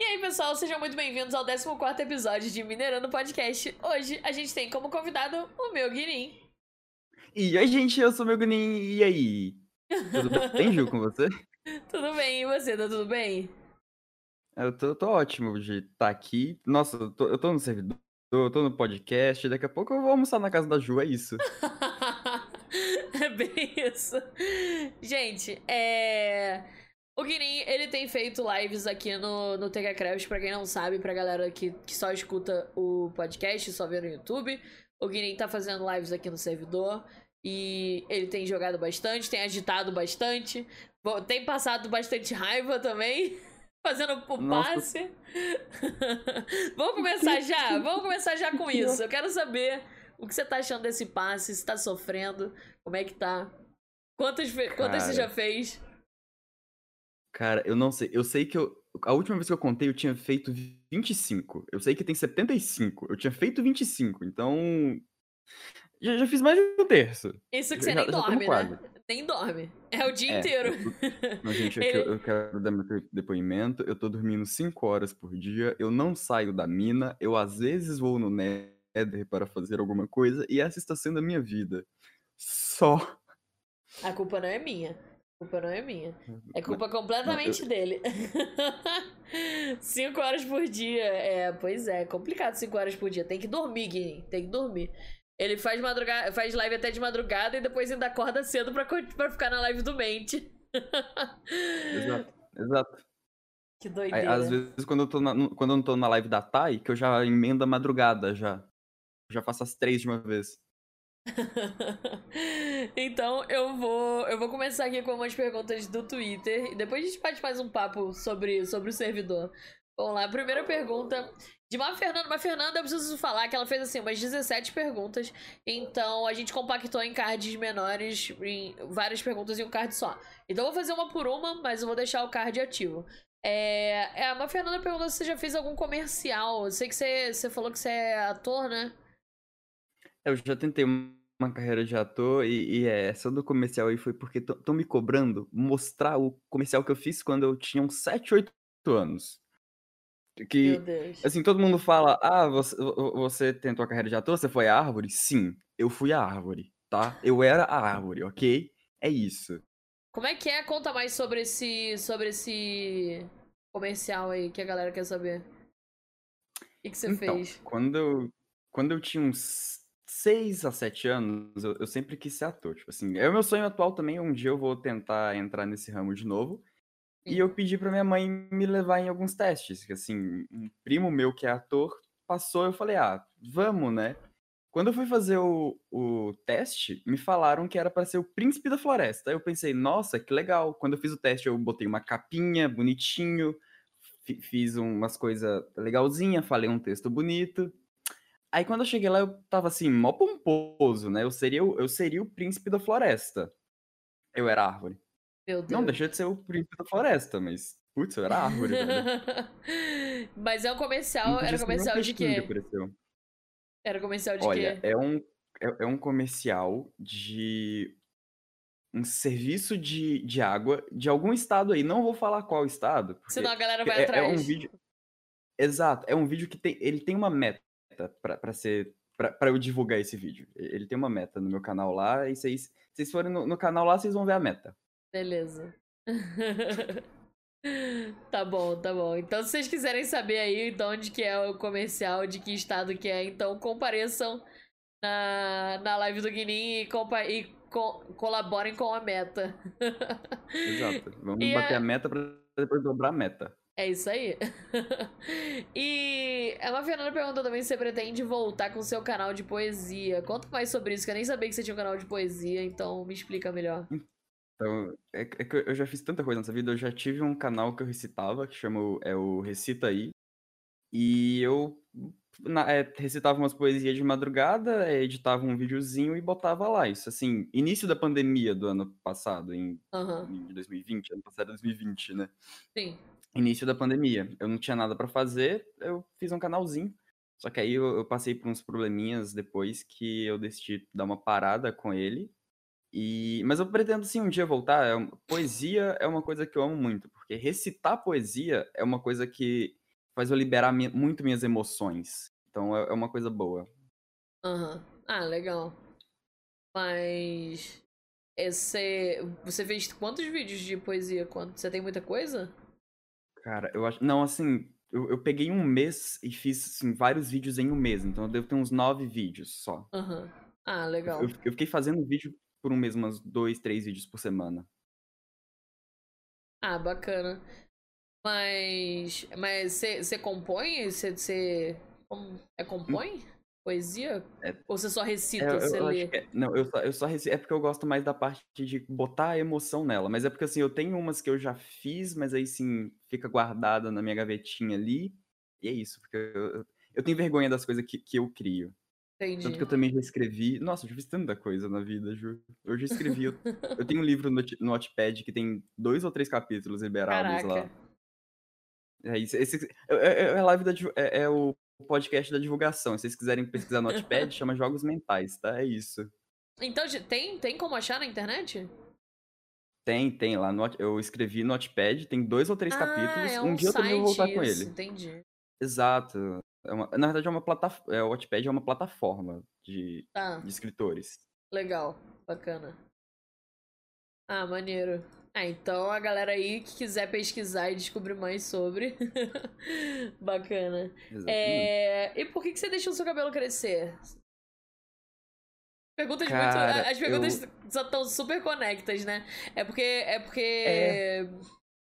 E aí, pessoal, sejam muito bem-vindos ao 14 episódio de Minerando Podcast. Hoje a gente tem como convidado o meu Guirim. E aí, gente, eu sou o meu Guirim. E aí? Tudo bem, Ju, com você? tudo bem, e você, tá tudo bem? Eu tô, tô ótimo de estar tá aqui. Nossa, eu tô, eu tô no servidor, eu tô no podcast. Daqui a pouco eu vou almoçar na casa da Ju, é isso. é bem isso. Gente, é. O Guinim, ele tem feito lives aqui no, no TK pra quem não sabe, pra galera que, que só escuta o podcast, só vê no YouTube. O Guinim tá fazendo lives aqui no servidor. E ele tem jogado bastante, tem agitado bastante. Tem passado bastante raiva também. Fazendo o passe. Vamos começar já? Vamos começar já com isso. Eu quero saber o que você tá achando desse passe, se tá sofrendo, como é que tá. Quantas, quantas você já fez? Cara, eu não sei. Eu sei que eu. A última vez que eu contei, eu tinha feito 25. Eu sei que tem 75. Eu tinha feito 25. Então. Já, já fiz mais de um terço. Isso que você já, nem já dorme, né? Nem dorme. É o dia é, inteiro. Eu, mas, gente, Ele... eu, eu quero dar meu depoimento. Eu tô dormindo 5 horas por dia. Eu não saio da mina. Eu às vezes vou no Nether para fazer alguma coisa. E essa está sendo a minha vida. Só. A culpa não é minha culpa não é minha. Uhum. É culpa completamente dele. cinco horas por dia. É, pois é, complicado cinco horas por dia. Tem que dormir, Guilherme. Tem que dormir. Ele faz, madrugada, faz live até de madrugada e depois ainda acorda cedo pra, pra ficar na live do Mente. exato, exato. Que doideira. Às vezes, quando eu, tô na, quando eu não tô na live da Thay, que eu já emendo a madrugada já. Eu já faço as três de uma vez. então eu vou eu vou começar aqui com umas perguntas do Twitter e depois a gente bate mais um papo sobre, sobre o servidor. Vamos lá, primeira pergunta de uma Fernanda. Uma Fernanda, eu preciso falar que ela fez assim umas 17 perguntas. Então a gente compactou em cards menores, em várias perguntas em um card só. Então eu vou fazer uma por uma, mas eu vou deixar o card ativo. É, é uma Fernanda perguntou se você já fez algum comercial. Eu sei que você, você falou que você é ator, né? Eu já tentei uma carreira de ator e, e é, essa do comercial aí foi porque estão me cobrando mostrar o comercial que eu fiz quando eu tinha uns 7, 8 anos. Que, Meu Deus. assim, todo mundo fala, ah, você, você tentou a carreira de ator, você foi a árvore? Sim, eu fui a árvore, tá? Eu era a árvore, ok? É isso. Como é que é? Conta mais sobre esse, sobre esse comercial aí que a galera quer saber. O que, que você então, fez? Quando eu, quando eu tinha uns 6 a 7 anos, eu, eu sempre quis ser ator. Tipo assim, é o meu sonho atual também. Um dia eu vou tentar entrar nesse ramo de novo. E eu pedi pra minha mãe me levar em alguns testes. Que assim, um primo meu que é ator passou, eu falei, ah, vamos, né? Quando eu fui fazer o, o teste, me falaram que era para ser o príncipe da floresta. Eu pensei, nossa, que legal. Quando eu fiz o teste, eu botei uma capinha bonitinho, fiz umas coisas legalzinha, falei um texto bonito. Aí quando eu cheguei lá, eu tava assim, mó pomposo, né? Eu seria, o- eu seria o príncipe da floresta. Eu era árvore. Meu Deus. Não, deixa de ser o príncipe da floresta, mas. Putz, eu era árvore. Mas é um comercial. Era comercial de quê? Apareceu. Era comercial de Olha, quê? é um, é, é um comercial de um serviço de, de água de algum estado aí. Não vou falar qual estado. Senão a galera vai é, atrás. É um vídeo. Exato, é um vídeo que tem. Ele tem uma meta para ser para eu divulgar esse vídeo. Ele tem uma meta no meu canal lá, e vocês, vocês forem no, no canal lá, vocês vão ver a meta. Beleza. tá bom, tá bom. Então, se vocês quiserem saber aí de onde que é o comercial, de que estado que é, então compareçam na, na live do Guinim e, compa e co colaborem com a meta. Exato. Vamos e bater a... a meta para depois dobrar a meta. É isso aí. e a Fernanda perguntou também se você pretende voltar com o seu canal de poesia. Conta mais sobre isso, que eu nem sabia que você tinha um canal de poesia, então me explica melhor. Então, é, é que eu já fiz tanta coisa nessa vida. Eu já tive um canal que eu recitava, que chama é o Recita Aí. E eu na, é, recitava umas poesias de madrugada, é, editava um videozinho e botava lá. Isso, assim, início da pandemia do ano passado, em, uhum. em 2020, ano passado 2020, né? Sim início da pandemia. Eu não tinha nada para fazer, eu fiz um canalzinho. Só que aí eu, eu, passei por uns probleminhas depois que eu decidi dar uma parada com ele. E mas eu pretendo sim um dia voltar. É, poesia é uma coisa que eu amo muito, porque recitar poesia é uma coisa que faz eu liberar muito minhas emoções. Então é, é uma coisa boa. Uhum. Ah, legal. Mas. Esse, você fez quantos vídeos de poesia? Você tem muita coisa? Cara, eu acho. Não, assim, eu, eu peguei um mês e fiz assim, vários vídeos em um mês. Então eu devo ter uns nove vídeos só. Aham. Uhum. Ah, legal. Eu, eu, fiquei fazendo vídeo por um mês, umas dois, três vídeos por semana. Ah, bacana. Mas. Mas você compõe? Você. É compõe? Poesia? É, Ou você só recita, é, você lê? É, não, eu só, eu só recito. É porque eu gosto mais da parte de botar a emoção nela. Mas é porque assim, eu tenho umas que eu já fiz, mas aí sim fica guardada na minha gavetinha ali. E é isso, porque eu, eu tenho vergonha das coisas que, que eu crio. Entendi. Tanto que eu também já escrevi. Nossa, eu já fiz tanta coisa na vida, Ju. Eu já escrevi. eu, eu tenho um livro no, no Notepad que tem dois ou três capítulos liberados Caraca. lá. É isso. Esse, é, é, é, live da, é, é o podcast da divulgação. Se vocês quiserem pesquisar no Notepad, chama Jogos Mentais, tá? É isso. Então, tem, tem como achar na internet? Tem, tem. Lá no, eu escrevi no Notepad, tem dois ou três ah, capítulos. É um, um dia eu também vou voltar isso, com ele. Entendi. Exato. É uma, na verdade, é uma plataforma. É, o Wattpad é uma plataforma de, tá. de escritores. Legal, bacana. Ah, maneiro. Ah, então a galera aí que quiser pesquisar e descobrir mais sobre. Bacana. É... E por que, que você deixou o seu cabelo crescer? Perguntas Cara, muito. As perguntas eu... estão super conectas, né? É porque. É porque. É...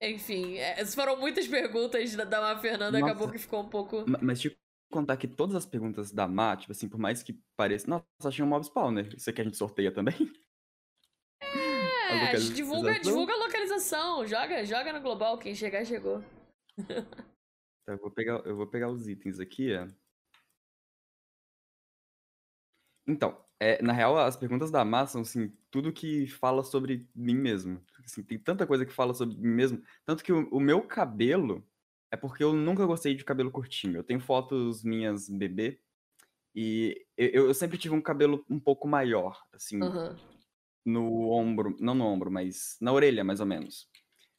Enfim, é... foram muitas perguntas da, da Fernanda, Nossa. acabou que ficou um pouco. Mas te contar que todas as perguntas da Má, tipo assim, por mais que pareça. Nossa, achei um mob spawner. Isso aqui a gente sorteia também? É, divulga, divulga a localização. Joga, joga no global. Quem chegar, chegou. Tá, eu, vou pegar, eu vou pegar os itens aqui, é. Então, é, na real, as perguntas da Má são, assim, tudo que fala sobre mim mesmo. Assim, tem tanta coisa que fala sobre mim mesmo. Tanto que o, o, meu cabelo é porque eu nunca gostei de cabelo curtinho. Eu tenho fotos minhas bebê e eu, eu sempre tive um cabelo um pouco maior, assim. Uhum no ombro, não no ombro, mas na orelha, mais ou menos.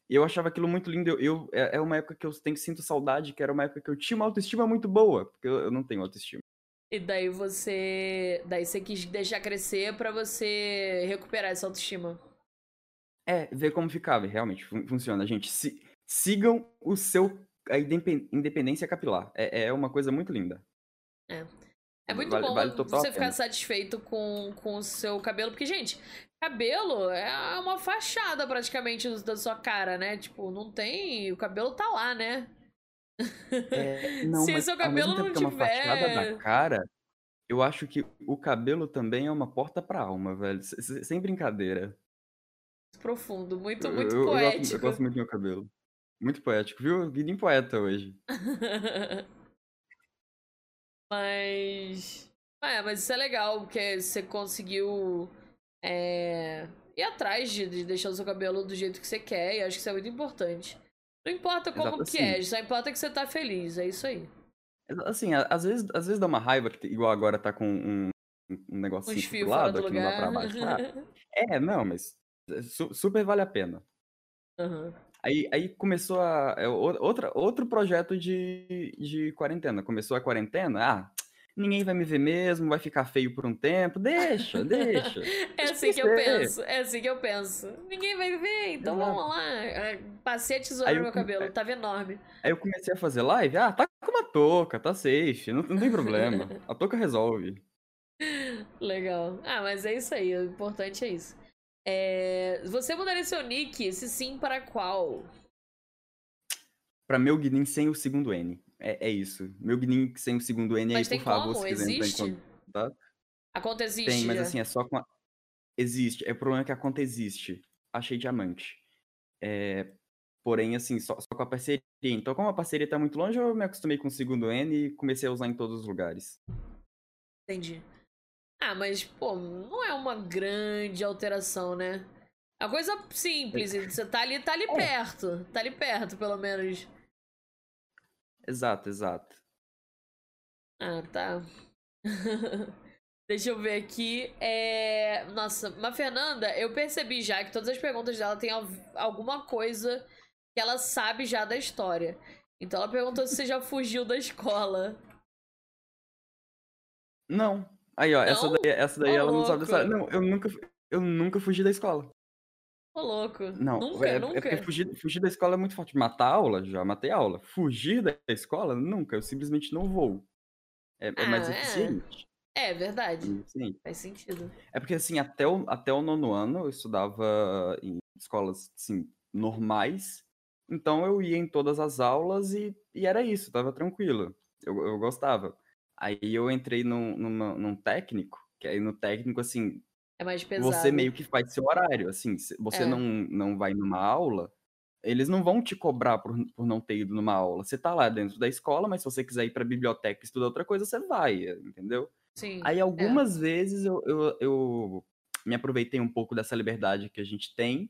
E eu achava aquilo muito lindo. Eu, eu é, é uma época que eu tenho sinto saudade, que era uma época que eu tinha uma autoestima muito boa, porque eu, eu não tenho autoestima. E daí você, daí você quis deixar crescer para você recuperar essa autoestima. É, ver como ficava, realmente fun funciona. Gente, se, sigam o seu a independência capilar. É, é uma coisa muito linda. É. É muito vale, bom vale você ficar satisfeito com, com o seu cabelo, porque, gente, cabelo é uma fachada praticamente da sua cara, né? Tipo, não tem. O cabelo tá lá, né? É, não, Se o seu cabelo não tiver. É uma fachada da cara, eu acho que o cabelo também é uma porta pra alma, velho. Sem brincadeira. Profundo, muito, muito eu, poético. Eu gosto, eu gosto muito do meu cabelo. Muito poético, viu? Guidinho poeta hoje. Mas. É, mas isso é legal, porque você conseguiu é, ir atrás de, de, deixar o seu cabelo do jeito que você quer, e acho que isso é muito importante. Não importa como Exato, que assim. é, só importa que você tá feliz, é isso aí. Assim, às vezes, às vezes dá uma raiva, que igual agora tá com um, um negócio assim do lado, aqui não dá pra baixo. é, não, mas é, su super vale a pena. Uhum. Aí, aí começou a. É, outra, outro projeto de, de quarentena. Começou a quarentena, ah, ninguém vai me ver mesmo, vai ficar feio por um tempo. Deixa, deixa. é assim que eu penso, é assim que eu penso. Ninguém vai ver, então Exato. vamos lá. Passei a tesoura no meu cabelo, tava enorme. Aí eu comecei a fazer live, ah, tá com uma touca, tá safe, não, não tem problema. a touca resolve. Legal. Ah, mas é isso aí, o importante é isso. É... Você mudaria seu nick, se sim, para qual? Para meu Guinin sem o segundo N. É, é isso. Meu Guinin sem o segundo N, mas aí, por favor, como? se quiser existe? entrar em contato. A conta existe? Tem, mas assim, é só com a... Existe. É o problema é que a conta existe. Achei diamante. É... Porém, assim, só, só, com a parceria. Então, como a parceria tá muito longe, eu me acostumei com o segundo N e comecei a usar em todos os lugares. Entendi. Ah, mas, pô, não é uma grande alteração, né? É uma coisa simples, você tá ali, tá ali é. perto. Tá ali perto, pelo menos. Exato, exato. Ah, tá. Deixa eu ver aqui. É... Nossa, mas Fernanda, eu percebi já que todas as perguntas dela tem alguma coisa que ela sabe já da história. Então ela perguntou se você já fugiu da escola. Não. Aí, ó, essa Não? daí, essa daí ela não sabe dessa. Não, eu nunca, eu nunca fugi da escola. Ô, louco. Não, Nunca, é, é nunca. porque fugir, fugir da escola é muito forte. Matar aula, já matei aula. Fugir da escola, nunca. Eu simplesmente não vou. É, é mais Ah, é. eficiente. É verdade. Sim. Faz sentido. É porque, assim, até o, até o nono ano eu estudava em escolas, assim, normais. Então eu ia em todas as aulas e, e era isso, tava tranquilo. Eu, eu gostava. Aí eu entrei num, numa- num técnico, que aí no técnico, assim, É mais pesado. você meio que faz seu horário, assim, você É. não, não vai numa aula, eles não vão te cobrar por, por não ter ido numa aula. Você tá lá dentro da escola, mas se você quiser ir pra biblioteca e estudar outra coisa, você vai, entendeu? Sim. Aí é. algumas vezes eu, eu, eu me aproveitei um pouco dessa liberdade que a gente tem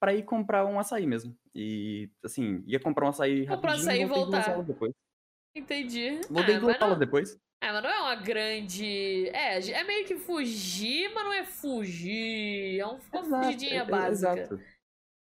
pra ir comprar um açaí mesmo. E, assim, ia comprar um açaí Comprar rapidinho açaí e e voltar. depois. Entendi. Voltei ah, duas aulas depois. Ah, mas não é uma grande. É, é meio que fugir, mas não é fugir. É um- uma Exato, fugidinha é- é- básica. exato.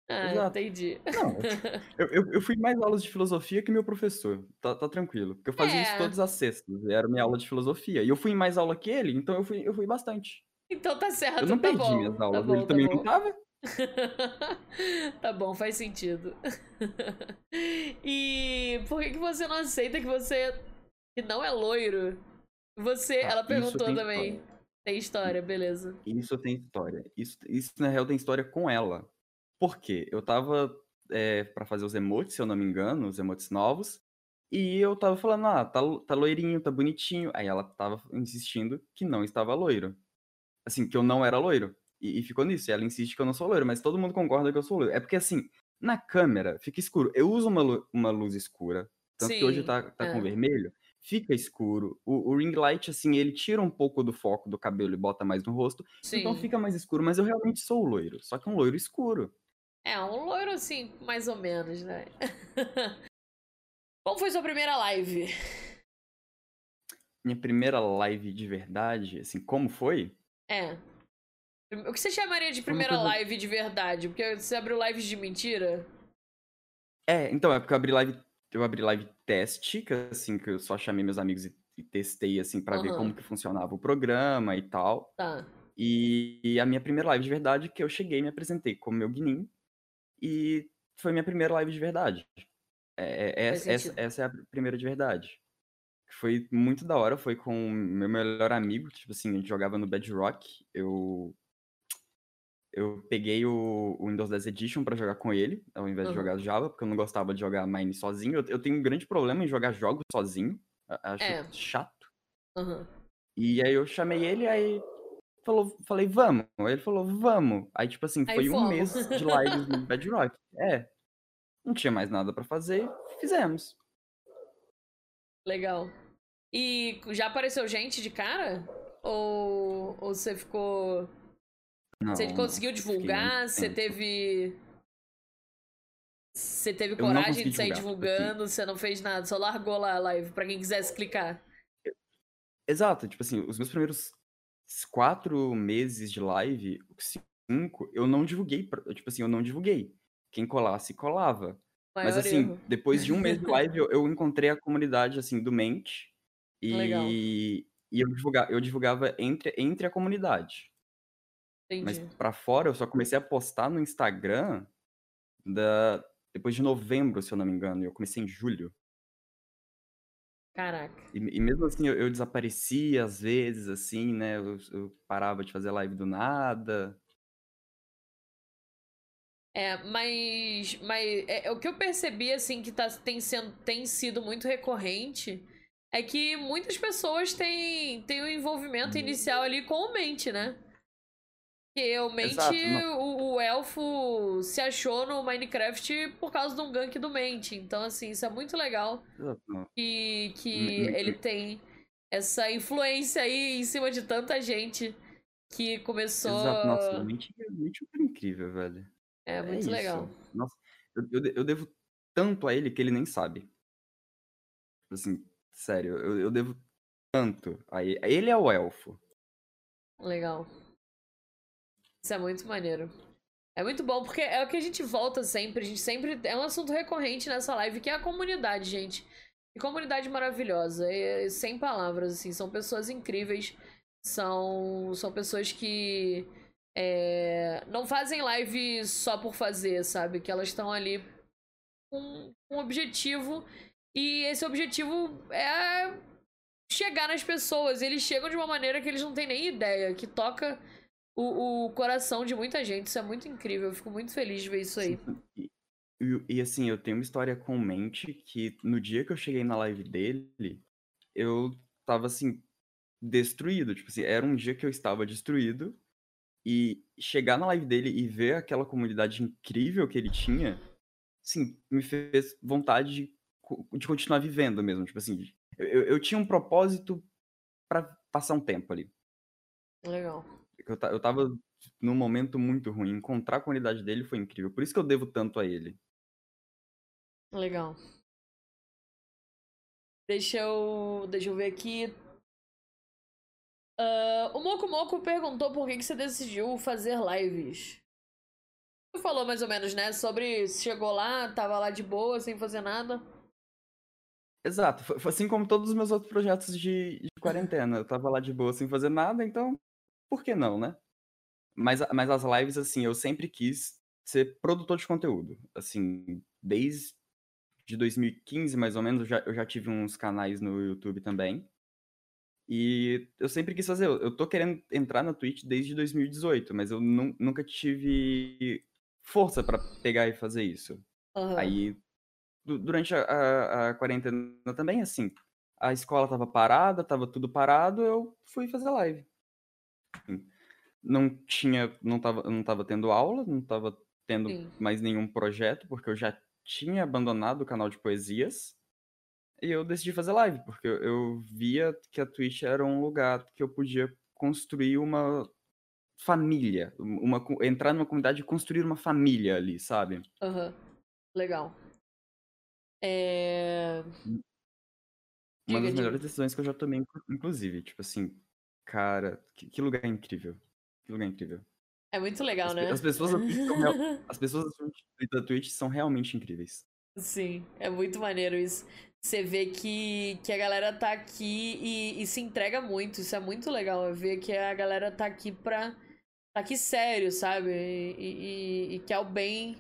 Ah, exato. entendi. Não, eu, eu, eu fui mais aulas de filosofia que meu professor. Tá, tá tranquilo. Porque eu fazia isso É. todas as sextas. Era minha aula de filosofia. E eu fui em mais aula que ele, então eu fui, eu fui bastante. Então tá certo, Eu não tá perdi bom. minhas tá aulas. bom, ele tá também bom. não tava. tá bom, faz sentido. e por que, que você não aceita que você que não é loiro? Você, Tá, ela perguntou também. história. Tem história, beleza. Isso tem história. Isso, isso, na real, tem história com ela. Por quê? Eu tava é, para fazer os emotes, se eu não me engano, os emotes novos. E eu tava falando, ah, tá, tá loirinho, tá bonitinho. Aí ela tava insistindo que não estava loiro. Assim, que eu não era loiro. E, e ficou nisso. E ela insiste que eu não sou loiro, mas todo mundo concorda que eu sou loiro. É porque, assim, na câmera fica escuro. Eu uso uma, uma luz escura. Tanto que hoje Sim, tá, tá com é. vermelho. Fica escuro. O, o ring light, assim, ele tira um pouco do foco do cabelo e bota mais no rosto. Então Sim. fica mais escuro, mas eu realmente sou loiro. Só que um loiro escuro. É, um loiro assim, mais ou menos, né? Como foi sua primeira live? Minha primeira live de verdade, assim, como foi? É. O que você chamaria de primeira coisa- live de verdade? Porque você abriu lives de mentira? É, então, é porque eu abri live, eu abri live teste, que assim, que eu só chamei meus amigos e, e testei, assim, pra ver Aham. como que funcionava o programa e tal. Tá. E, e a minha primeira live de verdade, que eu cheguei e me apresentei como meu guinim. E foi minha primeira live de verdade. É, é- Faz essa, essa, essa é a primeira de verdade. Foi muito da hora, foi com meu melhor amigo, tipo assim, a gente jogava no Bedrock. Eu eu peguei o, o Windows 10 Edition pra jogar com ele, ao invés de Aham. jogar Java, porque eu não gostava de jogar Mine sozinho. Eu, eu tenho um grande problema em jogar jogos sozinho. Acho É. chato. Aham. E aí eu chamei ele, aí falou, falei, vamos. Ele falou, vamos. Aí, tipo assim, Aí foi um mês de lives no Bedrock. É. Não tinha mais nada pra fazer, fizemos. Legal. E já apareceu gente de cara? Ou, ou você ficou. Não, Você conseguiu divulgar? Você teve. Você teve coragem de sair divulgar, assim. divulgando? Você não fez nada, só largou lá a live pra quem quisesse clicar. Exato, tipo assim, os meus primeiros quatro meses de live, cinco, eu não divulguei, tipo assim, eu não divulguei. Quem colasse, colava. Mas Maior assim, erro. depois de um mês de live, eu, eu encontrei a comunidade, assim, do Mente. Legal. E, e eu, divulga, eu divulgava entre, entre a comunidade. Mas Entendi. pra fora, eu só comecei a postar no Instagram da, depois de novembro, se eu não me engano. e Eu comecei em julho. Caraca. E, e mesmo assim, eu, eu desaparecia às vezes, assim, né? Eu, eu parava de fazer live do nada. É, mas, mas é, é o que eu percebi, assim, que tá, tem, sendo, tem sido muito recorrente é que muitas pessoas têm, têm o envolvimento Hum. inicial ali com o Mente, né? Porque o Mente, Exato, o, o elfo se achou no Minecraft por causa de um gank do Mente. Então, assim, isso é muito legal que, que Me- me- ele tem essa influência aí em cima de tanta gente que começou. Exato, nossa, mente, mente é incrível, velho. É muito isso. legal. Nossa, eu, eu, eu devo tanto a ele que ele nem sabe. Assim, sério, eu, eu devo tanto a ele. Ele é o elfo. Legal. Isso é muito maneiro. É muito bom, porque é o que a gente volta sempre. A gente sempre. É um assunto recorrente nessa live, que é a comunidade, gente. Que comunidade maravilhosa. É, sem palavras, assim. São pessoas incríveis. São, são pessoas que. É, não fazem live só por fazer, sabe? Que elas estão ali com um objetivo. E esse objetivo é chegar nas pessoas. Eles chegam de uma maneira que eles não têm nem ideia. Que toca o, o coração de muita gente. Isso é muito incrível. Eu fico muito feliz de ver isso aí. E, e, assim, eu tenho uma história com mente que no dia que eu cheguei na live dele, eu tava assim, destruído. Tipo assim, era um dia que eu estava destruído. E chegar na live dele e ver aquela comunidade incrível que ele tinha, assim, me fez vontade de, de continuar vivendo mesmo. Tipo assim, eu, eu tinha um propósito para passar um tempo ali. Legal. Eu, eu tava num momento muito ruim. Encontrar a comunidade dele foi incrível. Por isso que eu devo tanto a ele. Legal. Deixa eu, deixa eu ver aqui. Uh, o Moco Moco perguntou por que, que você decidiu fazer lives. Você falou mais ou menos, né? Sobre chegou lá, tava lá de boa, sem fazer nada. Exato. Foi assim como todos os meus outros projetos de, de quarentena. Eu tava lá de boa, sem fazer nada, então por que não, né? Mas, mas as lives, assim, eu sempre quis ser produtor de conteúdo. Assim, desde de 2015, mais ou menos, eu já, eu já tive uns canais no YouTube também. E eu sempre quis fazer. Eu tô querendo entrar na Twitch desde 2018, mas eu nunca tive força para pegar e fazer isso. Uhum. Aí, durante a, a, a, quarentena também, assim, a escola tava parada, tava tudo parado, eu fui fazer live. Não tinha, não tava, não tava tendo aula, não tava tendo Sim. mais nenhum projeto, porque eu já tinha abandonado o canal de poesias. E eu decidi fazer live, porque eu, eu via que a Twitch era um lugar que eu podia construir uma família, uma, entrar numa comunidade e construir uma família ali, sabe? Uhum. Legal. É... Uma diga, das melhores decisões que eu já tomei, inclusive. Tipo assim, cara, que, que lugar incrível. Que lugar incrível. É muito legal, as, né? As pessoas, real, as pessoas da Twitch são realmente incríveis. Sim, é muito maneiro isso. Você vê que, que a galera tá aqui e, e se entrega muito. Isso é muito legal. Ver que a galera tá aqui pra. tá aqui sério, sabe? E, e, e que é o bem,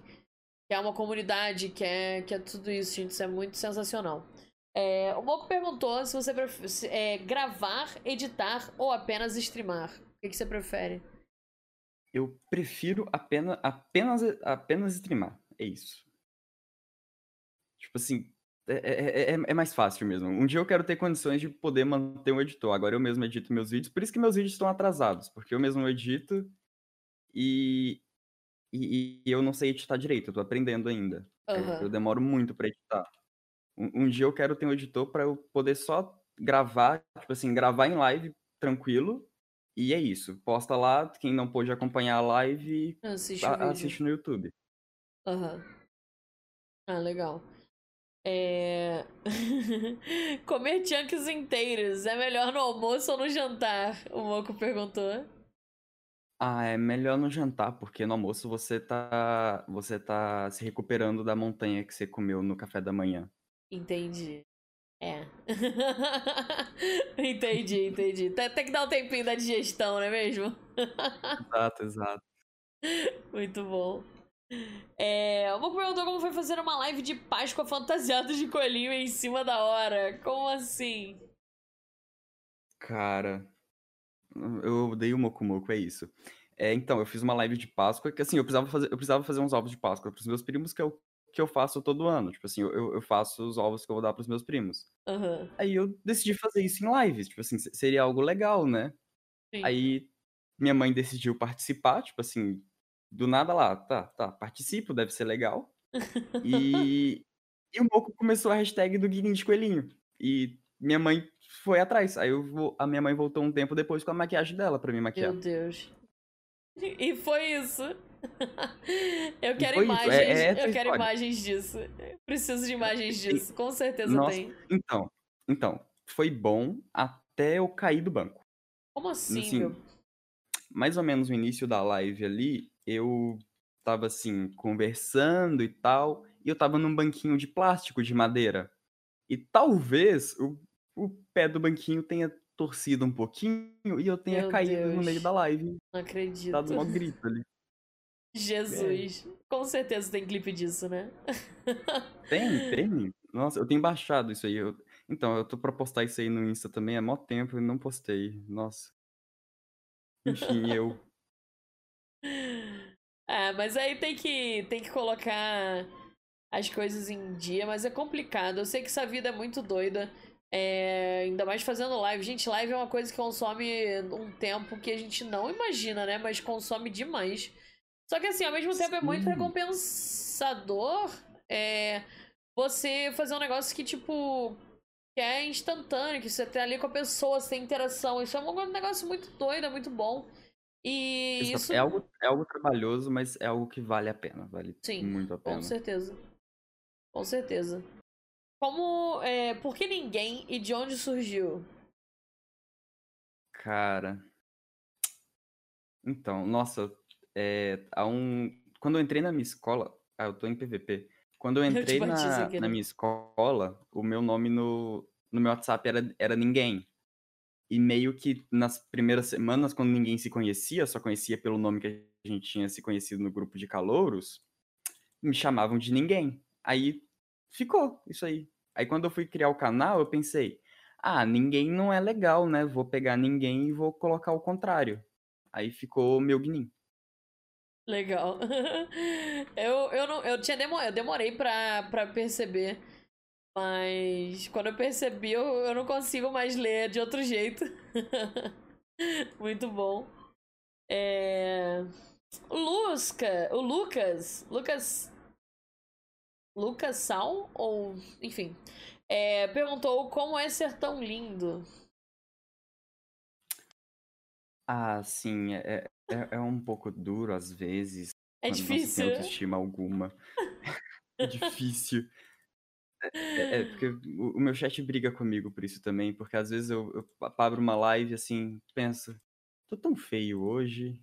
que é uma comunidade, que é, que é tudo isso, gente. Isso é muito sensacional. É, o Moco perguntou se você prefere é, gravar, editar ou apenas streamar. O que, que você prefere? Eu prefiro apenas, apenas, apenas streamar. É isso. Tipo assim, é, é, é, é, mais fácil mesmo. Um dia eu quero ter condições de poder manter um editor. Agora eu mesmo edito meus vídeos. Por isso que meus vídeos estão atrasados. Porque eu mesmo edito e, e, e eu não sei editar direito. Eu tô aprendendo ainda. Uhum. Eu, eu, demoro muito para editar. Um, um, dia eu quero ter um editor para eu poder só gravar, tipo assim, gravar em live tranquilo e é isso. Posta lá, quem não pôde acompanhar a live, assiste, a, assiste no YouTube. Aham. Uhum. Ah, legal. É... Comer chunks inteiros é melhor no almoço ou no jantar? O Moco perguntou. Ah, é melhor no jantar, porque no almoço você tá, você tá se recuperando da montanha que você comeu no café da manhã. Entendi. É. entendi, entendi. Tem, tem que dar um tempinho da digestão, não é mesmo? exato, exato. Muito bom. É, uma perguntou como foi fazer uma live de Páscoa fantasiado de coelhinho em cima da hora. Como assim? Cara, eu odeio o Moco Moco, é isso. É, então, eu fiz uma live de Páscoa que assim, eu precisava fazer, eu precisava fazer uns ovos de Páscoa pros meus primos, que é o que eu faço todo ano. Tipo assim, eu, eu faço os ovos que eu vou dar pros meus primos. Uhum. Aí eu decidi fazer isso em lives. Tipo assim, seria algo legal, né? Sim. Aí minha mãe decidiu participar, tipo assim, do nada lá, tá, tá, participo, deve ser legal. e, e o Moco começou a hashtag do Guiguinho de Coelhinho. E minha mãe foi atrás. Aí eu a minha mãe voltou um tempo depois com a maquiagem dela pra me maquiar. Meu Deus. E foi isso. eu quero imagens, é, é eu quero imagens disso. Preciso de imagens disso, com certeza Nossa, tem. Então, então, foi bom até eu cair do banco. Como assim, assim Mais ou menos no início da live ali, eu tava assim, conversando e tal, e eu tava num banquinho de plástico, de madeira. E talvez o, o pé do banquinho tenha torcido um pouquinho e eu tenha Meu caído no Deus. meio da live, Não acredito. dado um grito ali. Jesus. Com certeza tem clipe disso, né? Tem, tem. Nossa, eu tenho baixado isso aí. eu- Então, eu tô pra postar isso aí no Insta também há mó tempo e não postei. Nossa. Enfim, eu. É, mas aí tem que, tem que colocar as coisas em dia, mas é complicado. Eu sei que essa vida é muito doida. É, ainda mais fazendo live. Gente, live é uma coisa que consome um tempo que a gente não imagina, né? Mas consome demais. Só que assim, ao mesmo tempo é muito Sim. recompensador é, você fazer um negócio que, tipo, que é instantâneo, que você tá ali com a pessoa, você tem interação. Isso é um negócio muito doido, é muito bom. E isso. É algo, é algo trabalhoso, mas é algo que vale a pena. Vale Sim, muito a Com pena. certeza. Com certeza. Como. É, por que ninguém e de onde surgiu? Cara. Então, nossa, é, há um. Quando eu entrei na minha escola. Ah, eu tô em PVP. Quando eu entrei sem na, na querer. minha escola, o meu nome no, no meu WhatsApp era, era ninguém. E meio que nas primeiras semanas, quando ninguém se conhecia, só conhecia pelo nome que a gente tinha se conhecido no grupo de calouros, me chamavam de ninguém. Aí ficou isso aí. Aí quando eu fui criar o canal, eu pensei, ah, ninguém não é legal, né? Vou pegar ninguém e vou colocar o contrário. Aí ficou meu Gnin. Legal. eu, eu, não, eu, tinha demo, eu demorei pra, pra perceber. Mas quando eu percebi, eu, eu não consigo mais ler de outro jeito. Muito bom. É... Lusca, o Lucas, Lucas. Lucas Sal? Ou. Enfim. é, perguntou como é ser tão lindo. Ah, sim, é, é, é um pouco duro às vezes, É quando não difícil. tem autoestima alguma. É difícil. É, é porque o, o meu chat briga comigo por isso também, porque às vezes eu, eu abro uma live assim, penso, tô tão feio hoje.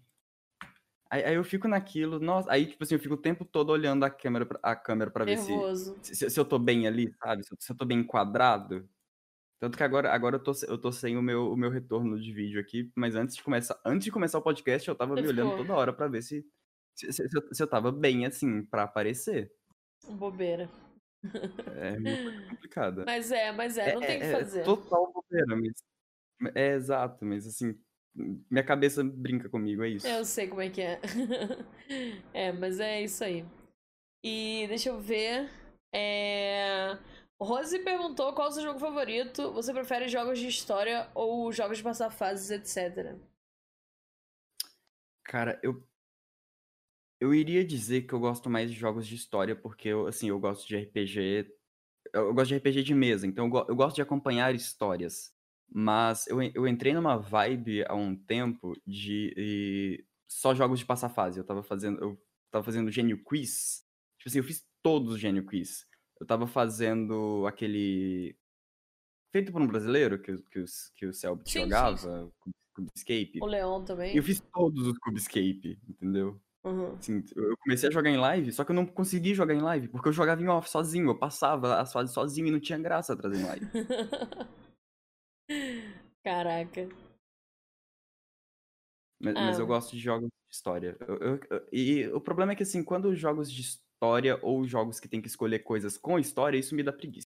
Aí, aí eu fico naquilo, nossa, aí tipo assim, eu fico o tempo todo olhando a câmera, pra- a câmera pra ver se, se, se eu tô bem ali, sabe? Se eu, se eu tô bem enquadrado. Tanto que agora, agora eu, tô, eu tô sem o meu, o meu retorno de vídeo aqui, mas antes de começar, antes de começar o podcast, eu tava Você me olhando ficou? toda hora pra ver se, se, se- eu, se eu tava bem, assim, pra aparecer. Bobeira. É uma coisa complicada. Mas é, mas é, não tem o que é, fazer. total bobeira, mas. É exato, mas assim, minha cabeça brinca comigo, é isso. Eu sei como é que é. é, mas é isso aí. E deixa eu ver. É... Rose perguntou qual o seu jogo favorito. Você prefere jogos de história ou jogos de passar fases, etc. Cara, eu. Eu iria dizer que eu gosto mais de jogos de história, porque eu, assim, eu gosto de RPG. Eu, eu gosto de RPG de mesa, então eu, go- eu gosto de acompanhar histórias. Mas eu, eu entrei numa vibe há um tempo de só jogos de passar fase. Eu tava fazendo. Eu tava fazendo Gênio Quiz. Tipo assim, eu fiz todos os Gênio Quiz. Eu tava fazendo aquele. Feito por um brasileiro que, o- que, que o Selbit Sim, sim, jogava, Cube- Cubescape. O Leon E também. eu fiz todos os Cubescape, entendeu? Uhum. Assim, eu comecei a jogar em live, só que eu não consegui jogar em live, porque eu jogava em off sozinho, eu passava as fases sozinho e não tinha graça trazer em live. Caraca. Mas, mas eu Ah. gosto de jogos de história. Eu- eu- eu- e o problema é que, assim, quando jogos de história ou jogos que tem que escolher coisas com história, isso me dá preguiça.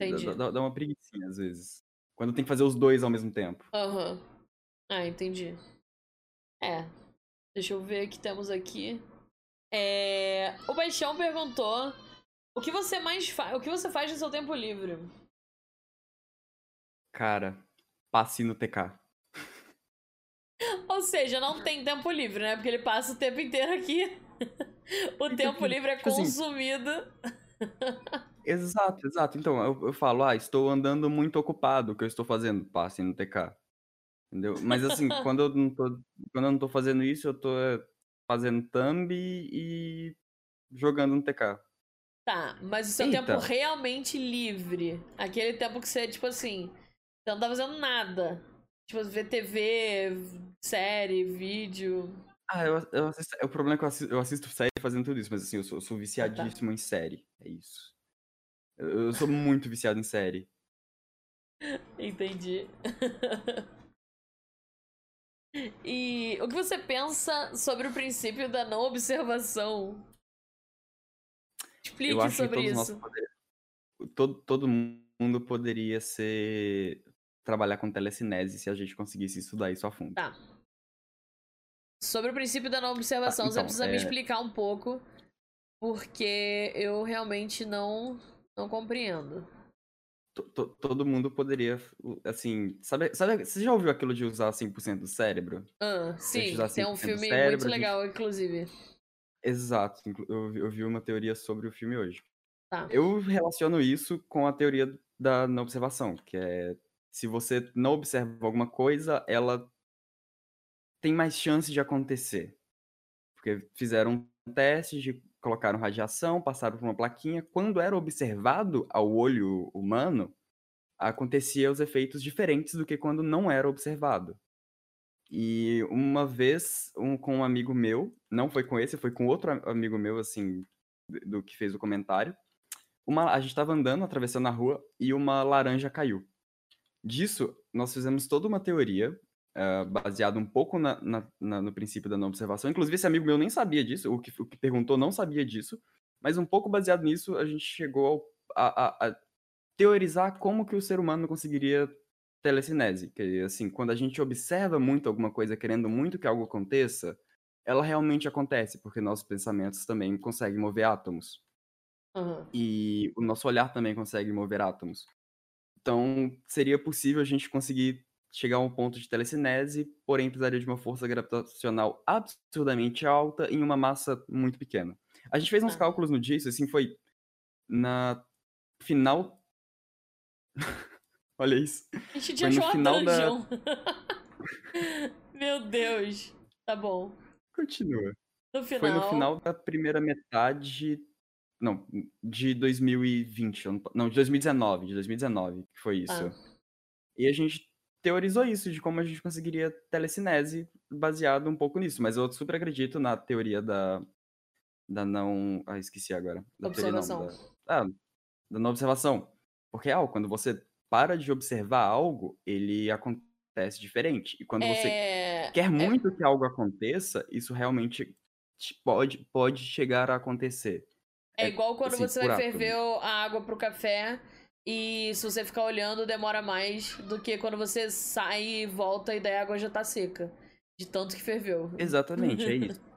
Entendi. Dá, dá- dá uma preguicinha, às vezes. Quando tem que fazer os dois ao mesmo tempo. Aham. Ah, entendi. É. Deixa eu ver o que temos aqui. É... O Baixão perguntou: O que você mais faz? O que você faz no seu tempo livre? Cara, passe no TK. Ou seja, não tem tempo livre, né? Porque ele passa o tempo inteiro aqui. o Então, tempo livre é tipo assim, consumido. Exato, exato. Então, eu, eu falo, ah, estou andando muito ocupado, o que eu estou fazendo? Passe no TK. Entendeu? Mas assim, quando eu não tô, quando eu não tô fazendo isso, eu tô é, fazendo thumb e jogando no TK. Tá, mas o seu tempo Eita. realmente livre. Aquele tempo que você, tipo assim, você não tá fazendo nada. Tipo, ver TV, série, vídeo. Ah, eu, eu assisto, o problema é que eu assisto, eu assisto série fazendo tudo isso, mas assim, eu sou, eu sou Ah, tá. viciadíssimo em série. É isso. Eu, eu sou muito viciado em série. Entendi. E o que você pensa sobre o princípio da não observação? Explique sobre nós isso. poderia- todo, todo mundo poderia ser trabalhar com telecinese se a gente conseguisse estudar isso a fundo. Tá. Sobre o princípio da não observação, Ah, você então, precisa me é- explicar um pouco, porque eu realmente não não compreendo. To- to- todo mundo poderia, assim, sabe, sabe, você já ouviu aquilo de usar 100% do cérebro? Ah, sim, tem um 100% do filme cérebro, muito a gente- legal, inclusive. Exato, eu, vi- eu vi uma teoria sobre o filme hoje. Tá. Eu relaciono isso com a teoria da não observação, que é se você não observa alguma coisa, ela tem mais chance de acontecer. Porque fizeram testes de colocaram radiação, passaram por uma plaquinha, quando era observado ao olho humano, acontecia os efeitos diferentes do que quando não era observado. E uma vez, um, com um amigo meu, não foi com esse, foi com outro amigo meu, assim, do que fez o comentário. Uma, a gente estava andando, atravessando a rua, e uma laranja caiu. Disso, nós fizemos toda uma teoria, ah, baseada um pouco na- na- na- no princípio da não observação. Inclusive, esse amigo meu nem sabia disso, o que, o que perguntou não sabia disso, mas um pouco baseado nisso, a gente chegou a, a- a teorizar como que o ser humano conseguiria telecinese. Que, assim, quando a gente observa muito alguma coisa, querendo muito que algo aconteça, ela realmente acontece, porque nossos pensamentos também conseguem mover átomos. Aham. E o nosso olhar também consegue mover átomos. Então, seria possível a gente conseguir chegar a um ponto de telecinese, porém precisaria de uma força gravitacional absurdamente alta em uma massa muito pequena. A gente fez uns Tá. cálculos no dia, isso assim foi na final. Olha isso. A gente Foi no final da-. Meu Deus. Tá bom. Continua. No final. Foi no final da primeira metade. Não, de 2020. ano pa- Não, de 2019. De 2019, que foi isso. Ah. E a gente teorizou isso, de como a gente conseguiria telecinese baseado um pouco nisso. Mas eu super acredito na teoria da. Da não. Ah, esqueci agora. Da teoria não, Observação. da- ah, da não observação. Porque, ah, quando você para de observar algo, ele acontece diferente. E quando você É... quer muito que algo aconteça, isso realmente te- pode, pode chegar a acontecer. É É, igual quando assim, você vai átomo. ferver a água pro café e se você ficar olhando demora mais do que quando você sai e volta e daí a água já tá seca. De tanto que ferveu. Exatamente, é isso.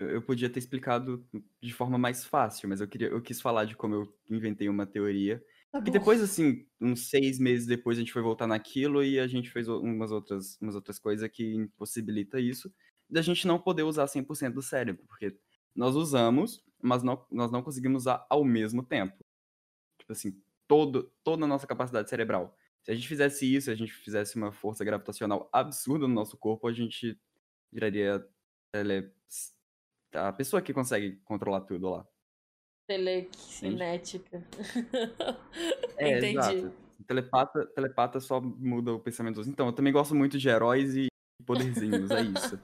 Eu, podia ter explicado de forma mais fácil, mas eu queria, eu quis falar de como eu inventei uma teoria. Tá E depois, assim, uns seis meses depois, a gente foi voltar naquilo e a gente fez umas outras, umas outras coisas que impossibilita isso, da gente não poder usar 100% do cérebro, porque nós usamos, mas não, nós não conseguimos usar ao mesmo tempo. Tipo assim, todo, toda a nossa capacidade cerebral. Se a gente fizesse isso, se a gente fizesse uma força gravitacional absurda no nosso corpo, a gente viraria tele- a pessoa que consegue controlar tudo lá. Telecinética. É, Entendi. exato. Telepata, telepata só muda o pensamento dos. Então, eu também gosto muito de heróis e poderzinhos, é isso.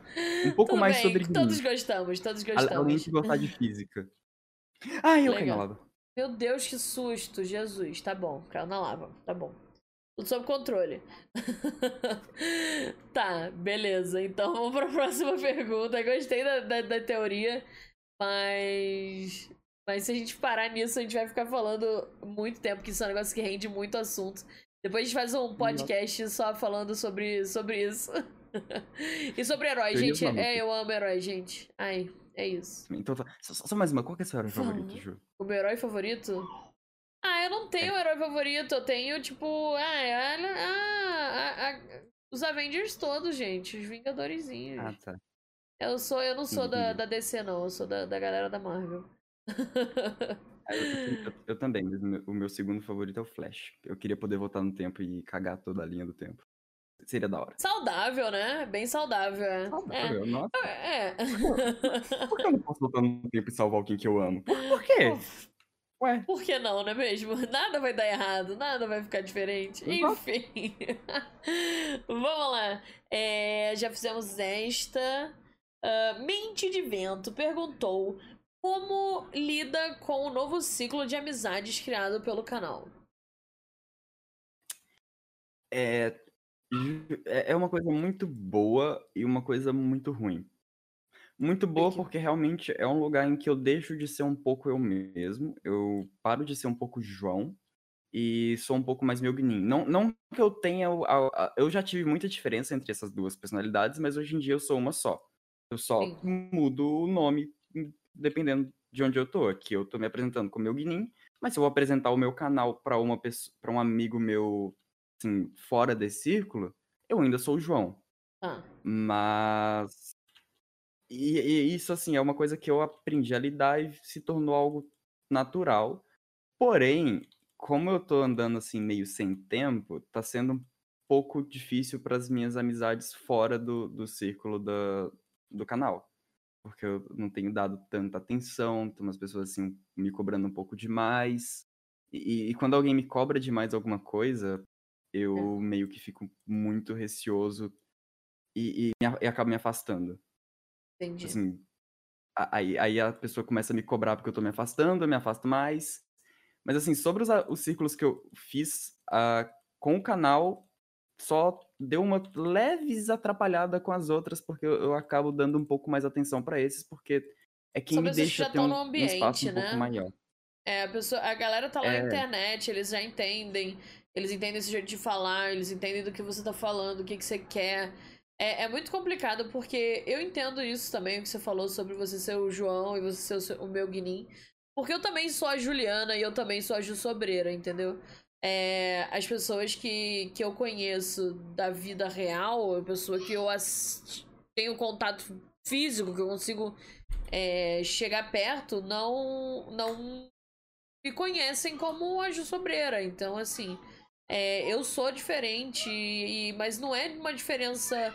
Um pouco Tudo mais bem, sobre Todos mim. gostamos, todos Ale- Além gostamos. de gostar de física. Ai, eu caí na lava. Meu Deus, que susto, Jesus. Tá bom, caiu na lava, tá bom. Tudo sob controle. tá, beleza. Então vamos pra próxima pergunta. Gostei da, da, da teoria, mas. Mas se a gente parar nisso, a gente vai ficar falando muito tempo, que isso é um negócio que rende muito assunto. Depois a gente faz um podcast só falando sobre, sobre isso. e sobre herói, gente. É, eu amo herói, gente. Ai, é isso. Então, tá. Só, só mais uma. Qual que é o seu herói Fala. favorito, Ju? O meu herói favorito? Ah, eu não tenho É. herói favorito. Eu tenho, tipo. Ah, é- ah, ah, os Avengers todos, gente. Os Vingadorezinhos. Ah, tá. Eu, sou, eu não sou da, da DC, não. Eu sou da, da galera da Marvel. Ah, Eu, eu- eu- também, o meu segundo favorito é o Flash. Eu queria poder voltar no tempo e cagar toda a linha do tempo. Seria da hora. saudável, né? Bem saudável, é. Saudável, nossa. É. é. Por que eu não posso voltar no tempo e salvar alguém que eu amo? Por, por quê? Ué, Por que não, não é mesmo? Nada vai dar errado, nada vai ficar diferente. Exato. Enfim. Vamos lá. É, já fizemos esta. Uh, Mente de Vento perguntou como lida com o novo ciclo de amizades criado pelo canal. É, é, é uma coisa muito boa e uma coisa muito ruim. Muito boa porque realmente é um lugar em que eu deixo de ser um pouco eu mesmo, eu paro de ser um pouco João e sou um pouco mais meu Guinin. Não, não que eu tenha. Eu já tive muita diferença entre essas duas personalidades, mas hoje em dia eu sou uma só. Eu só Sim. mudo o nome dependendo de onde eu tô. Aqui eu tô me apresentando como meu Guinin, mas se eu vou apresentar o meu canal para uma pessoa, para um amigo meu assim, fora desse círculo, eu ainda sou o João. Ah. Mas. E, e, isso, assim, é uma coisa que eu aprendi a lidar e se tornou algo natural. Porém, como eu tô andando assim, meio sem tempo, tá sendo um pouco difícil para as minhas amizades fora do, do círculo da, do canal. Porque eu não tenho dado tanta atenção, tem umas pessoas assim me cobrando um pouco demais. E, e quando alguém me cobra demais alguma coisa, eu é. meio que fico muito receoso e, e, e acabo me afastando. Entendi. Assim, aí, aí a pessoa começa a me cobrar porque eu tô me afastando, eu me afasto mais. Mas assim, sobre os, os círculos que eu fiz uh, com o canal, só deu uma leves atrapalhada com as outras, porque eu, eu acabo dando um pouco mais atenção para esses, porque é quem me deixa ter um, ambiente, um espaço um né? pouco maior. É, a, pessoa, a galera tá lá é... na internet, eles já entendem eles entendem esse jeito de falar, eles entendem do que você tá falando, o que, que você quer. É, é muito complicado porque eu entendo isso também, o que você falou sobre você ser o João e você ser o, o meu Guinim. Porque eu também sou a Juliana e eu também sou a Ju Sobreira, entendeu? É, as pessoas que, que eu conheço da vida real, a pessoa que eu tenho contato físico, que eu consigo é, chegar perto, não, não me conhecem como a Ju Sobreira. Então, assim, é, eu sou diferente, e, mas não é uma diferença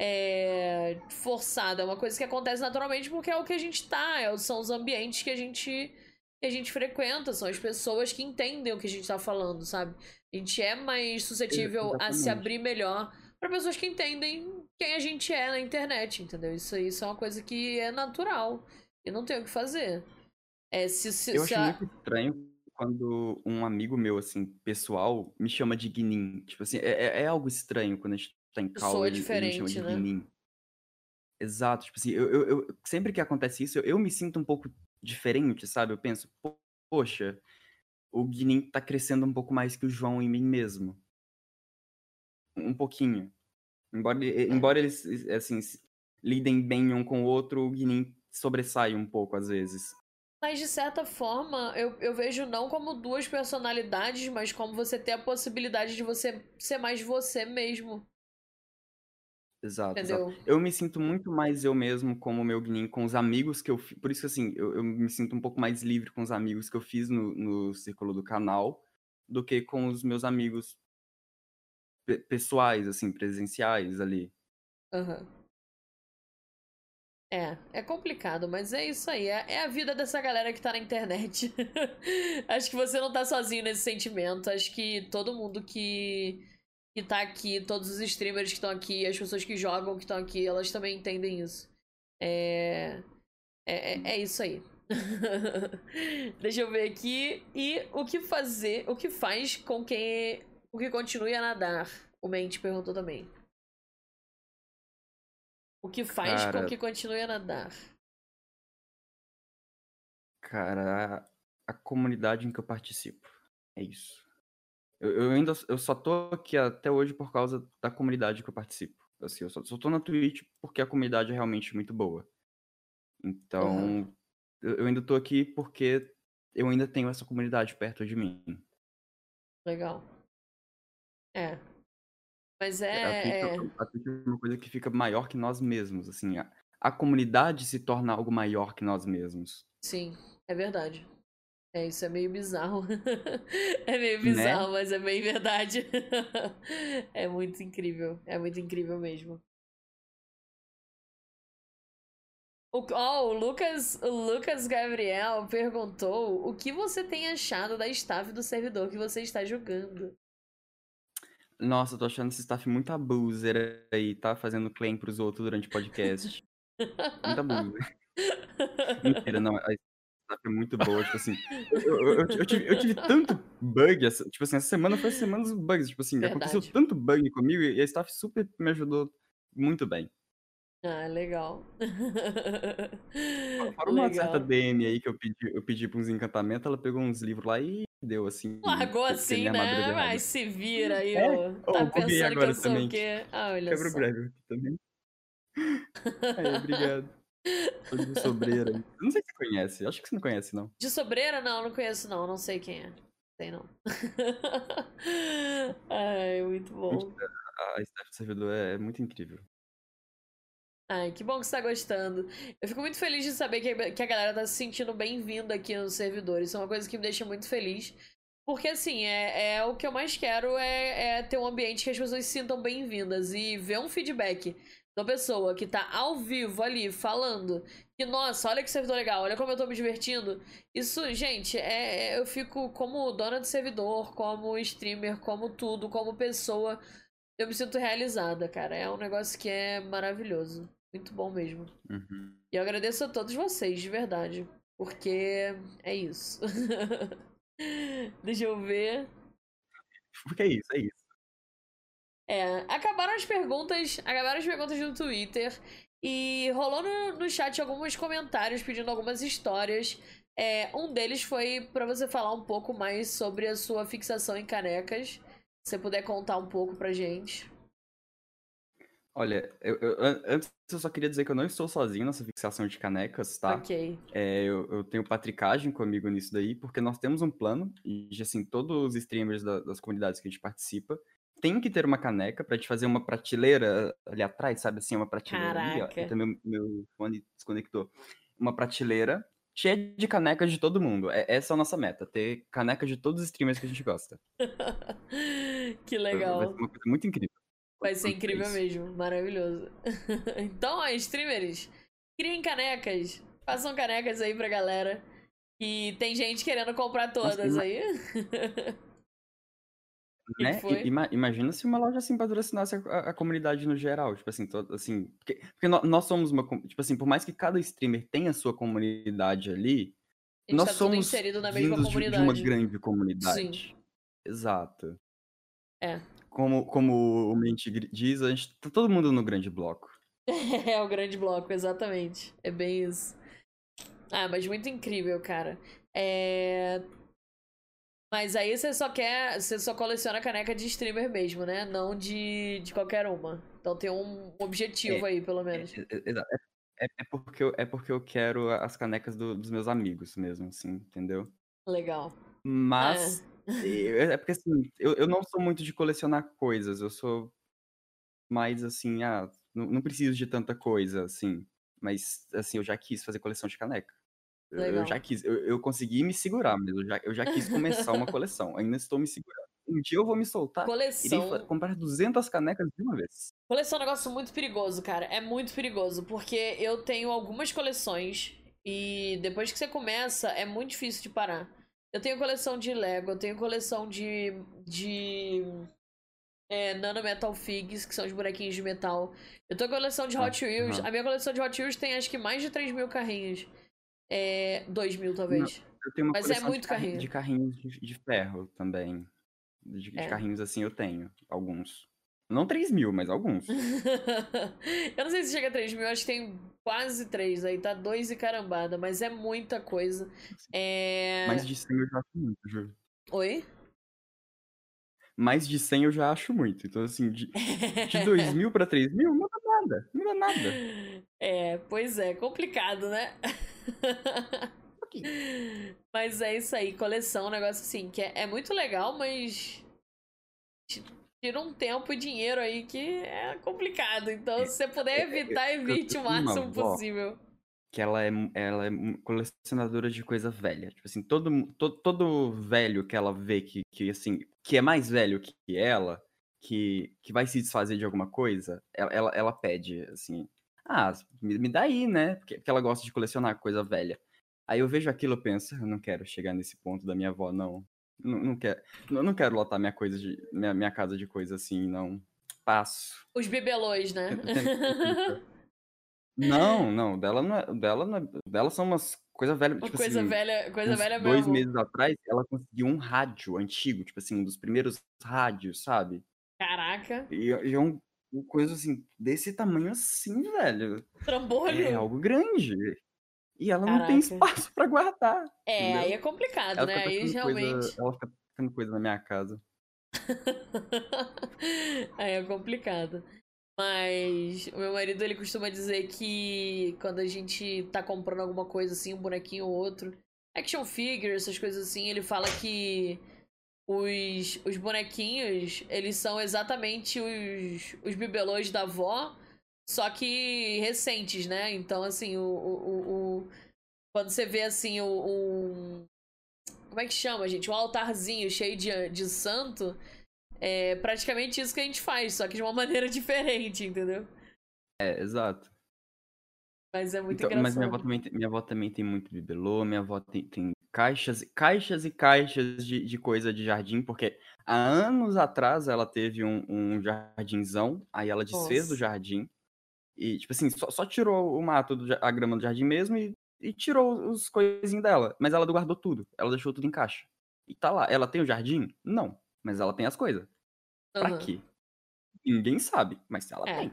é, forçada, é uma coisa que acontece naturalmente porque é o que a gente tá, é, são os ambientes que a gente que a gente frequenta, são as pessoas que entendem o que a gente tá falando, sabe? A gente é mais suscetível Exatamente. a se abrir melhor para pessoas que entendem quem a gente é na internet, entendeu? Isso, isso é uma coisa que é natural e não tem o que fazer. É, se, se, eu se acho a... muito estranho quando um amigo meu, assim, pessoal, me chama de Guinin. Tipo assim, é, é, é algo estranho quando a gente tá em call, ele, ele me chama de né? Guinin. Exato, tipo assim, eu, eu, eu, sempre que acontece isso, eu, eu, me sinto um pouco diferente, sabe? Eu penso, poxa, o Guinin tá crescendo um pouco mais que o João em mim mesmo. Um pouquinho. Embora, é. embora eles, assim, lidem bem um com o outro, o Guinin sobressai um pouco às vezes. Mas de certa forma, eu, eu vejo não como duas personalidades, mas como você ter a possibilidade de você ser mais você mesmo. Exato, exato, Eu me sinto muito mais eu mesmo como meu Gnin com os amigos que eu fiz. Por isso que assim, eu, eu, me sinto um pouco mais livre com os amigos que eu fiz no, no círculo do canal do que com os meus amigos pessoais, assim, presenciais ali. Aham. Uhum. É, é complicado, mas é isso aí. É, é a vida dessa galera que tá na internet. Acho que você não tá sozinho nesse sentimento. Acho que todo mundo que, que tá aqui, todos os streamers que estão aqui, as pessoas que jogam que estão aqui, elas também entendem isso. É. É, é, é isso aí. Deixa eu ver aqui. E o que fazer, o que faz com quem o que continue a nadar? O Mente perguntou também. O que faz cara, com que continue a nadar? Cara, a, a, comunidade em que eu participo. É isso. Eu, eu, ainda eu só tô aqui até hoje por causa da comunidade que eu participo. Assim, eu só, só tô na Twitch porque a comunidade é realmente muito boa. Então, uhum. eu, eu ainda tô aqui porque eu ainda tenho essa comunidade perto de mim. Legal. É, mas é. A Twitch, é... a Twitch é uma coisa que fica maior que nós mesmos, assim. A, a comunidade se torna algo maior que nós mesmos. Sim, é verdade. É, isso é meio bizarro. é meio né? bizarro, né? mas é bem verdade. é muito incrível. É muito incrível mesmo. O, oh, o Lucas, o Lucas Gabriel perguntou o que você tem achado da staff do servidor que você está jogando. Nossa, eu tô achando esse staff muito abuser aí, tá? Fazendo claim pros outros durante o podcast. Muita blusa. Mentira, não. A staff é muito boa, tipo assim. Eu, eu, eu, tive, eu tive tanto bug, essa, tipo assim, essa semana foi a semana dos bugs. Tipo assim, aconteceu Verdade. tanto bug comigo e a staff super me ajudou muito bem. Ah, legal. Fora uma certa Legal. DM aí que eu pedi, eu pedi pra uns encantamentos, ela pegou uns livros lá e deu assim. Largou que- que assim, né? Mas se vira aí, É? ó. Oh, Tá pensando que agora eu sou também. o quê? Ah, olha Quebra o só. breve aqui também. Aí, obrigado. Tô de sobreira Não sei se você conhece, acho que você não conhece, não. De sobreira, não, não conheço, não. Não sei quem é. Sei não. Ai, muito bom. A staff do servidor é muito incrível. Ai, que bom que você tá gostando. Eu fico muito feliz de saber que, a galera tá se sentindo bem-vinda aqui no servidor. Isso é uma coisa que me deixa muito feliz. Porque, assim, é, é o que eu mais quero é, é ter um ambiente que as pessoas se sintam bem-vindas. E ver um feedback da pessoa que tá ao vivo ali falando que, nossa, olha que servidor legal, olha como eu tô me divertindo. Isso, gente, é, é- eu fico como dona de servidor, como streamer, como tudo, como pessoa. Eu me sinto realizada, cara. É um negócio que é maravilhoso. Muito bom mesmo. Uhum. E eu agradeço a todos vocês, de verdade. Porque é isso. Deixa eu ver. Porque é isso, é isso. É, acabaram as perguntas. Acabaram as perguntas no Twitter. E rolou no, no chat alguns comentários pedindo algumas histórias. É, um deles foi pra você falar um pouco mais sobre a sua fixação em canecas. Se você puder contar um pouco pra gente. Olha, eu, eu- an- antes eu só queria dizer que eu não estou sozinho nessa fixação de canecas, tá? Ok. É, eu, eu tenho patricagem comigo nisso daí, porque nós temos um plano, e assim, todos os streamers da- das comunidades que a gente participa tem que ter uma caneca pra te fazer uma prateleira ali atrás, sabe assim, uma prateleira ali, ó. Caraca. E também meu fone desconectou. Uma prateleira cheia de canecas de todo mundo. É, essa é a nossa meta, ter canecas de todos os streamers que a gente gosta. que Vai- Vai legal. ser uma coisa muito incrível. Vai ser a incrível isso. mesmo, maravilhoso. então, ó, streamers, criem canecas. Façam canecas aí pra galera. E tem gente querendo comprar todas ima- aí. Né? ima- imagina se uma loja assim patrocinasse a, a comunidade no geral, tipo assim, todo, assim, porque, porque nó- nós somos uma, tipo assim, por mais que cada streamer tenha a sua comunidade ali, A gente nós tá tudo somos inserido na mesma vindos de, de comunidade. uma grande comunidade. Sim. Exato. É. Como, como o Mente diz, a gente tá todo mundo no grande bloco. É o grande bloco, exatamente. É bem isso. Ah, mas muito incrível, cara. É... Mas aí você só quer. Você só coleciona caneca de streamer mesmo, né? Não de, de qualquer uma. Então tem um objetivo aí, pelo É, menos. é- é- exa- é- é porque eu, é porque eu quero as canecas do- dos meus amigos mesmo, assim, entendeu? Legal. Mas É, porque assim, eu, eu não sou muito de colecionar coisas, eu sou mais assim, ah, não, não preciso de tanta coisa, assim. Mas, assim, eu já quis fazer coleção de caneca. Eu, eu Legal. já quis, eu, eu consegui me segurar, mas eu já, eu já quis começar uma coleção. Ainda estou me segurando. Um dia eu vou me soltar. Coleção. fa- comprar 200 canecas de uma vez. Coleção é um negócio muito perigoso, cara. É muito perigoso, porque eu tenho algumas coleções e depois que você começa, é muito difícil de parar. Eu tenho coleção de Lego, eu tenho coleção de. de. É, Nano Metal Figs, que são os bonequinhos de metal. Eu tenho coleção de Ah, Hot Wheels. aham. A minha coleção de Hot Wheels tem acho que mais de 3 mil carrinhos. É. 2 mil, talvez. Eu tenho uma Mas é coleção muito de, carri- carrinho. de carrinhos de, de ferro também. De, de É. carrinhos assim eu tenho, alguns. Não 3 mil, mas alguns. eu não sei se chega a 3 mil, acho que tem quase 3 aí, tá 2 e carambada, mas é muita coisa. É. Mais de 100 eu já acho muito, juro. Oi? Mais de 100 eu já acho muito. Então, assim, de, de 2 mil pra 3 mil, não muda nada. Não muda nada. É, pois é, complicado, né? Mas é isso aí, coleção, um negócio assim, que é, é muito legal, mas tira um tempo e dinheiro aí que é complicado. Então, se você puder evitar, evite o uma máximo possível. Que ela é, ela é colecionadora de coisa velha. Tipo assim, todo, todo, todo velho que ela vê que, que, assim, que é mais velho que ela, que, que vai se desfazer de alguma coisa, ela, ela, ela pede, assim, ah, me, me dá aí, né? Porque, porque ela gosta de colecionar coisa velha. Aí eu vejo aquilo e penso, eu não quero chegar nesse ponto da minha avó, não. Não, não quero, não, não quero lotar minha, coisa de, minha, minha casa de coisa assim, não. Passo. Os bibelôs, né? Não, não, dela não é, dela não é, dela são umas coisa velha, tipo coisa assim, velha, coisa velha dois mesmo. meses atrás, ela conseguiu um rádio antigo, tipo assim, um dos primeiros rádios, sabe? Caraca, E, e é um, uma coisa assim, desse tamanho assim, velho. É trambolho. algo grande. E ela não tem Caraca. espaço pra guardar. É, aí entendeu? é complicado, Ela né? Aí coisa, realmente. ela fica tacando coisa na minha casa. Aí é complicado. Mas o meu marido ele costuma dizer que quando a gente tá comprando alguma coisa assim, um bonequinho ou outro, action figure, essas coisas assim, ele fala que os, os bonequinhos, eles são exatamente os, os bibelôs da avó, só que recentes, né? Então, assim, o- o- quando você vê assim o, um- como é que chama, gente? Um altarzinho cheio de, de santo. É praticamente isso que a gente faz, só que de uma maneira diferente, entendeu? É, exato. Mas é muito Então, mas minha avó engraçado. também, tem- minha avó também tem muito bibelô, minha avó tem, tem caixas, caixas e caixas de, de coisa de jardim, porque há anos atrás ela teve um, um jardinzão, aí ela desfez Nossa. jardim, e, tipo assim, só, só tirou o mato, do a grama do jardim mesmo e, e tirou os coisinhos dela, mas ela guardou tudo, ela deixou tudo em caixa. E tá lá, ela tem o jardim? Não, mas ela tem as coisas. Pra Aham. quê? Ninguém sabe, mas ela É. tem.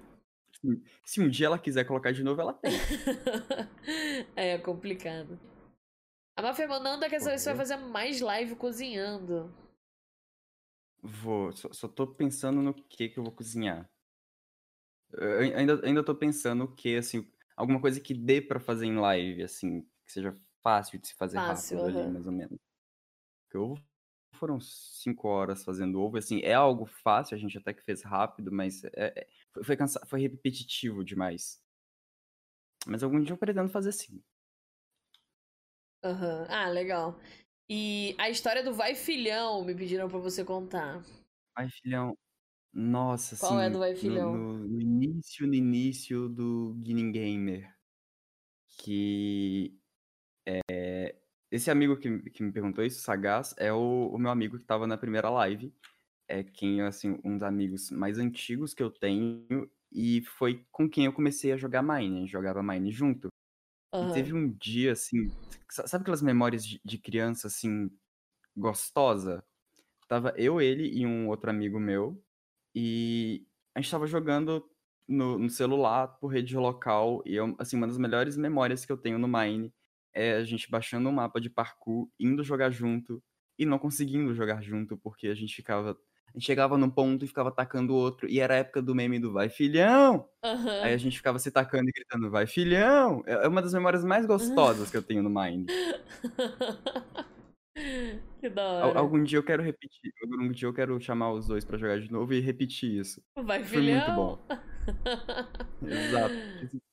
Se- Se um dia ela quiser colocar de novo, ela tem. é complicado. A Mafia mandando é que essa vez você vai fazer mais live cozinhando. Vou, só, só tô pensando no que que eu vou cozinhar. Eu ai- ainda, ainda tô pensando o que, assim, alguma coisa que dê pra fazer em live, assim, que seja fácil de se fazer Fácil, rápido ali, aham. mais ou menos. Porque ovo foram cinco horas fazendo ovo, assim, é algo fácil, a gente até que fez rápido, mas é, é- foi, cansa- foi repetitivo demais. Mas algum dia eu pretendo fazer sim. Aham. Ah, legal. E a história do Vai Filhão me pediram pra você contar. Ai, filhão, nossa, Qual é assim, do Vai no, Filhão? no- no início, no início do Guining Gamer, que é, esse amigo que, que me perguntou isso, Sagaz, é o, o meu amigo que tava na primeira live, é quem, assim, um dos amigos mais antigos que eu tenho, e foi com quem eu comecei a jogar Mine, jogava Mine junto. E teve um dia, assim, sa- sabe aquelas memórias de, de criança, assim, gostosa? Tava eu, ele e um outro amigo meu, e a gente tava jogando no, no celular por rede local, e eu, assim, uma das melhores memórias que eu tenho no Mine é a gente baixando um mapa de parkour, indo jogar junto, e não conseguindo jogar junto, porque a gente ficava. A gente chegava num ponto e ficava atacando o outro, e era a época do meme do vai filhão! Aí a gente ficava se tacando e gritando, vai filhão! É é uma das memórias mais gostosas que eu tenho no Mine. Que da hora. Algum dia eu quero repetir, algum dia eu quero chamar os dois pra jogar de novo e repetir isso. Vai Foi muito bom. Filhão! Exato.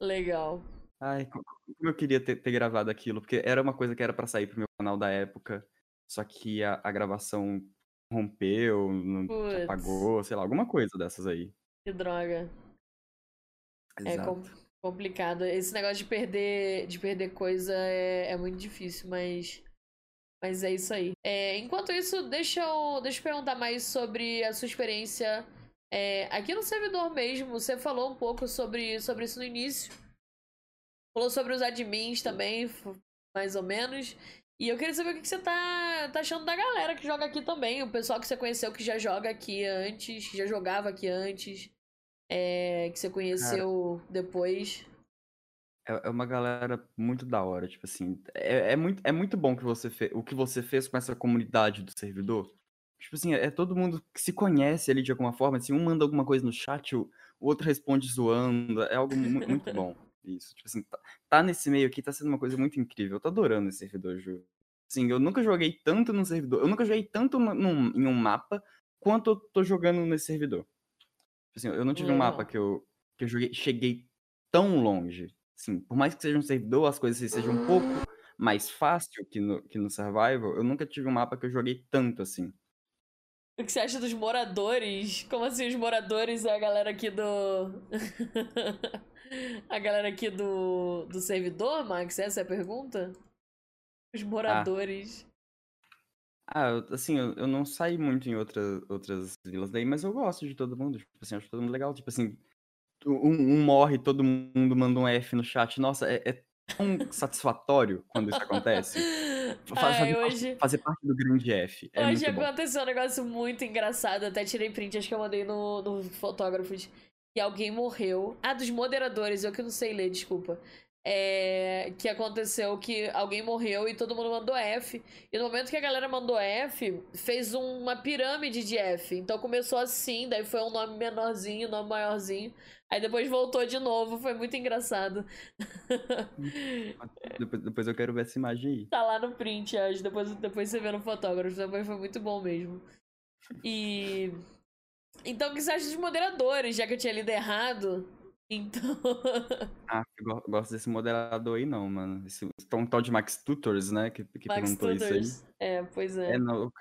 Legal. Ai, co- como eu queria ter, ter gravado aquilo, porque era uma coisa que era pra sair pro meu canal da época, só que a, a gravação rompeu, não- Putz, apagou, sei lá, alguma coisa dessas aí. que droga. É com- Exato. complicado. Esse negócio de perder, de perder coisa é, é muito difícil, mas, mas é isso aí. É, enquanto isso, deixa eu, deixa eu perguntar mais sobre a sua experiência é, aqui no servidor mesmo. Você falou um pouco sobre, sobre isso no início. Falou sobre os admins também, mais ou menos. E eu queria saber o que você tá, tá achando da galera que joga aqui também. O pessoal que você conheceu que já joga aqui antes, que já jogava aqui antes. é, que você Cara, conheceu depois. É, é uma galera muito da hora, tipo assim, é, é muito, é muito bom que você fe, o que você fez com essa comunidade do servidor. Tipo assim, é todo mundo que se conhece ali de alguma forma, assim, um manda alguma coisa no chat, o, outro responde zoando, é algo mu- muito bom isso. Tipo assim, tá, tá nesse meio aqui, tá sendo uma coisa muito incrível. Eu tô adorando esse servidor, Ju. Assim, eu nunca joguei tanto no servidor, eu nunca joguei tanto num- em um mapa quanto eu tô jogando nesse servidor. Tipo assim, eu não tive um mapa que eu, que eu joguei, cheguei tão longe. Assim, por mais que seja um servidor, as coisas sejam um pouco mais fácil que no, que no Survival, eu nunca tive um mapa que eu joguei tanto assim. O que você acha dos moradores? Como assim, os moradores é a galera aqui do. a galera aqui do, do servidor, Max? Essa é a pergunta? Os Ah, moradores. ah eu- assim, eu, eu não saí muito em outra, outras vilas daí, mas eu gosto de todo mundo. Tipo assim, acho todo mundo legal. Tipo assim, um, um morre, todo mundo manda um F no chat. Nossa, é, é tão satisfatório quando isso acontece. Ai, hoje... fazer parte do grande F. É hoje aconteceu um negócio muito engraçado. Até tirei print, acho que eu mandei no, no fotógrafo. Que alguém morreu. Ah, dos moderadores, eu que não sei ler, desculpa é, que aconteceu que alguém morreu e todo mundo mandou F. E no momento que a galera mandou F, fez uma pirâmide de F. Então começou assim, daí foi um nome menorzinho, um nome maiorzinho. Aí depois voltou de novo, foi muito engraçado. depois, depois eu quero ver essa imagem aí. Tá lá no print, acho. Depois, depois você vê no fotógrafo. Depois foi muito bom mesmo. E. Então, o que você acha dos moderadores? Já que eu tinha lido errado, então. ah, eu gosto desse moderador aí, não, mano. Esse um tal de Max Tutors, né? Que, que Max perguntou Tutors. isso aí. É, pois é. É, não, o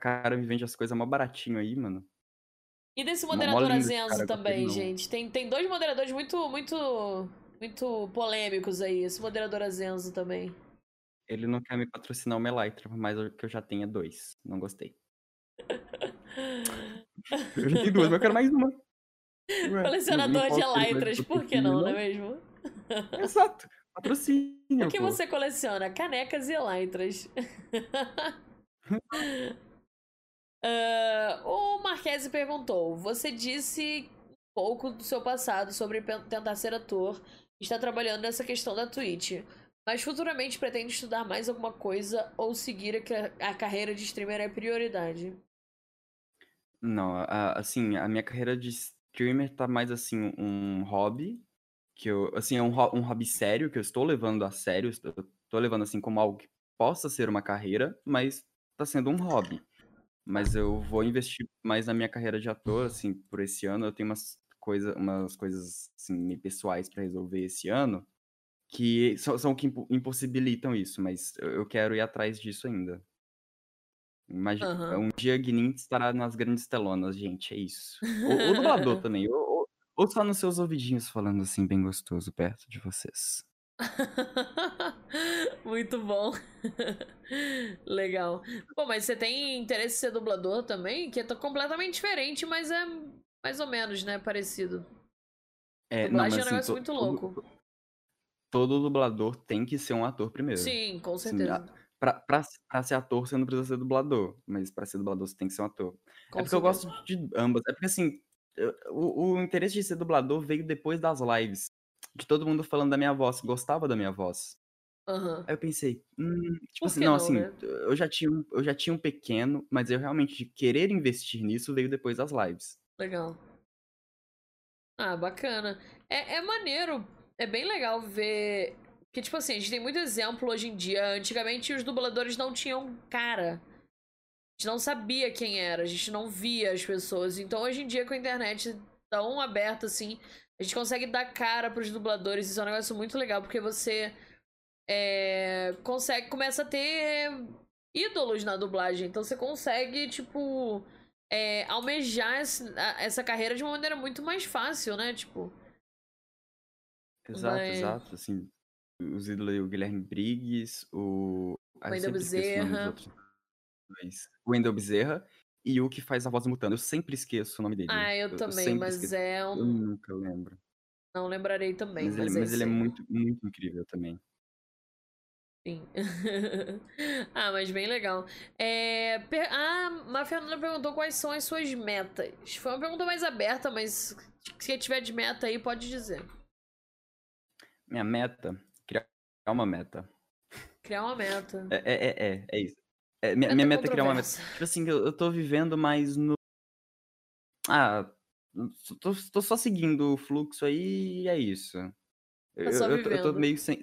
cara me vende as coisas mó baratinho aí, mano. E desse moderador Azenzo também, gente. Tem, tem dois moderadores muito, muito, muito polêmicos aí. Esse moderador Azenzo também. Ele não quer me patrocinar o Melytra, mas que eu já tenho é dois. Não gostei. eu já tenho duas, mas eu quero mais uma. Colecionador de Elytras, por que não, não é mesmo? Exato. Patrocínio. O que pô. você coleciona? Canecas e Elytras. uh, o Marquese perguntou: Você disse um pouco do seu passado sobre tentar ser ator e está trabalhando nessa questão da Twitch. Mas futuramente pretende estudar mais alguma coisa ou seguir a, a carreira de streamer é prioridade? Não, a, assim, a minha carreira de streamer tá mais assim um hobby, que eu, assim, é um, um hobby sério que eu estou levando a sério, estou, levando assim como algo que possa ser uma carreira, mas tá sendo um hobby. Mas eu vou investir mais na minha carreira de ator, assim, por esse ano. Eu tenho umas, coisa, umas coisas, assim, pessoais para resolver esse ano, que são, são que impossibilitam isso, mas eu quero ir atrás disso ainda. Imagina, uhum. um dia Guinin estará nas grandes telonas, gente, é isso. O, o dublador também, ou, ou, ou só nos seus ouvidinhos falando assim, bem gostoso, perto de vocês. Muito bom. Legal. Pô, mas você tem interesse em ser dublador também? Que é completamente diferente, mas é mais ou menos, né? Parecido. É, Dublagem não, mas, é um assim, negócio muito louco. Todo dublador tem que ser um ator primeiro. Sim, com certeza. Assim, Pra, pra, pra ser ator, você não precisa ser dublador. Mas pra ser dublador, você tem que ser um ator. Com é porque eu gosto de ambas. É porque, assim, o, o interesse de ser dublador veio depois das lives. De todo mundo falando da minha voz, gostava da minha voz. Uhum. Aí eu pensei, hum, tipo assim, não, não, assim, né? eu, já tinha, eu já tinha um pequeno, mas eu realmente de querer investir nisso veio depois das lives. Legal. Ah, bacana. É, é maneiro, é bem legal ver que, tipo assim, a gente tem muito exemplo hoje em dia. Antigamente os dubladores não tinham cara. A gente não sabia quem era, a gente não via as pessoas. Então hoje em dia, com a internet tão aberta assim, a gente consegue dar cara pros dubladores. Isso é um negócio muito legal, porque você é, consegue, começa a ter ídolos na dublagem. Então você consegue, tipo, é, almejar essa carreira de uma maneira muito mais fácil, né? Tipo. Exato, Mas... exato. Assim, os ídolos o Guilherme Briggs, o. O Wendel Bezerra. O Wendel Bezerra e o que faz a voz mutando. Eu sempre esqueço o nome dele. Ah, eu, eu também, mas esqueço. é um. Eu nunca lembro. Não lembrarei também. Mas, mas, ele, mas ele é muito, muito incrível também. Sim. ah, mas bem legal. É, per... Ah, a Fernanda perguntou quais são as suas metas. Foi uma pergunta mais aberta, mas se tiver de meta aí, pode dizer. Minha meta criar uma meta. Criar uma meta. É, é, é, é, é isso. É, minha, minha meta é criar uma meta. Tipo assim, eu, eu tô vivendo mais no. Ah, tô, tô só seguindo o fluxo aí e é isso. Eu, tá eu, eu, tô meio sem.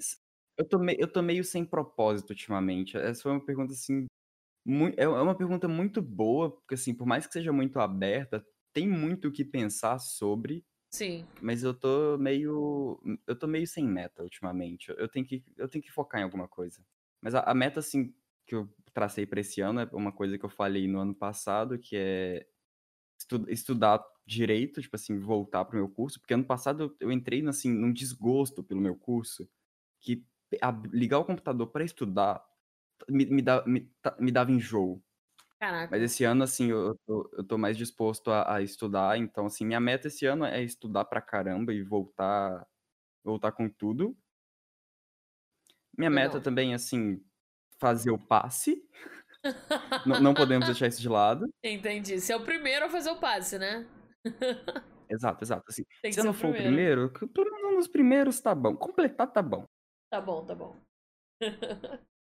Eu tô, meio, eu tô meio sem propósito ultimamente. Essa foi uma pergunta assim. Muito, é uma pergunta muito boa, porque assim, por mais que seja muito aberta, tem muito o que pensar sobre. Sim. Mas eu tô meio. Eu tô meio sem meta ultimamente. Eu tenho que, eu tenho que focar em alguma coisa. Mas a, a meta, assim, que eu tracei para esse ano é uma coisa que eu falei no ano passado, que é estu, estudar direito, tipo assim, voltar pro meu curso. Porque ano passado eu, eu entrei, assim, num desgosto pelo meu curso, que a, ligar o computador para estudar me, me, dá, me, me dava enjoo. Caraca. Mas esse ano, assim, eu eu tô eu tô mais disposto a a estudar, então, assim, minha meta esse ano é estudar pra caramba e voltar voltar com tudo. Minha meta também, assim, fazer o passe. Não não podemos deixar isso de lado. Entendi. Ser o primeiro a fazer o passe, né. Exato, exato. Assim, se eu não o for o primeiro. primeiro, que pelo menos nos primeiros tá bom, completar tá bom. Tá bom, tá bom.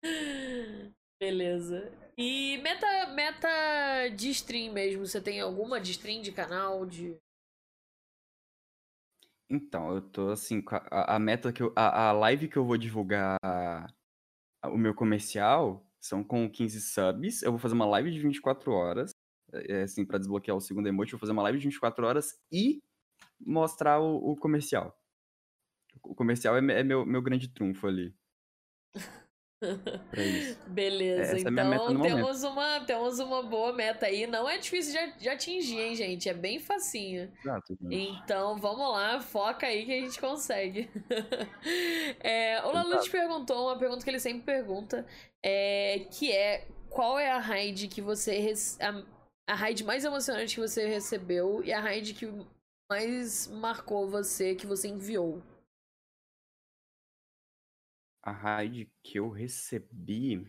Beleza. E meta meta de stream mesmo, você tem alguma de stream, de canal, de Então, eu tô, assim, a a meta que eu a a live que eu vou divulgar o meu comercial são com 15 subs, eu vou fazer uma live de 24 horas, eh, assim, pra desbloquear o segundo emote, vou fazer uma live de 24 horas e mostrar o o comercial. O comercial é é meu meu grande trunfo ali. Beleza, Essa é então momento. temos uma temos uma boa meta aí, não é difícil de de atingir, hein, gente, é bem facinho. Exato. Então vamos lá, foca aí que a gente consegue. Eh, o Lalu te perguntou uma pergunta que ele sempre pergunta, eh, que é: qual é a raid que você a a raid mais emocionante que você recebeu e a raid que mais marcou você, que você enviou? A raid que eu recebi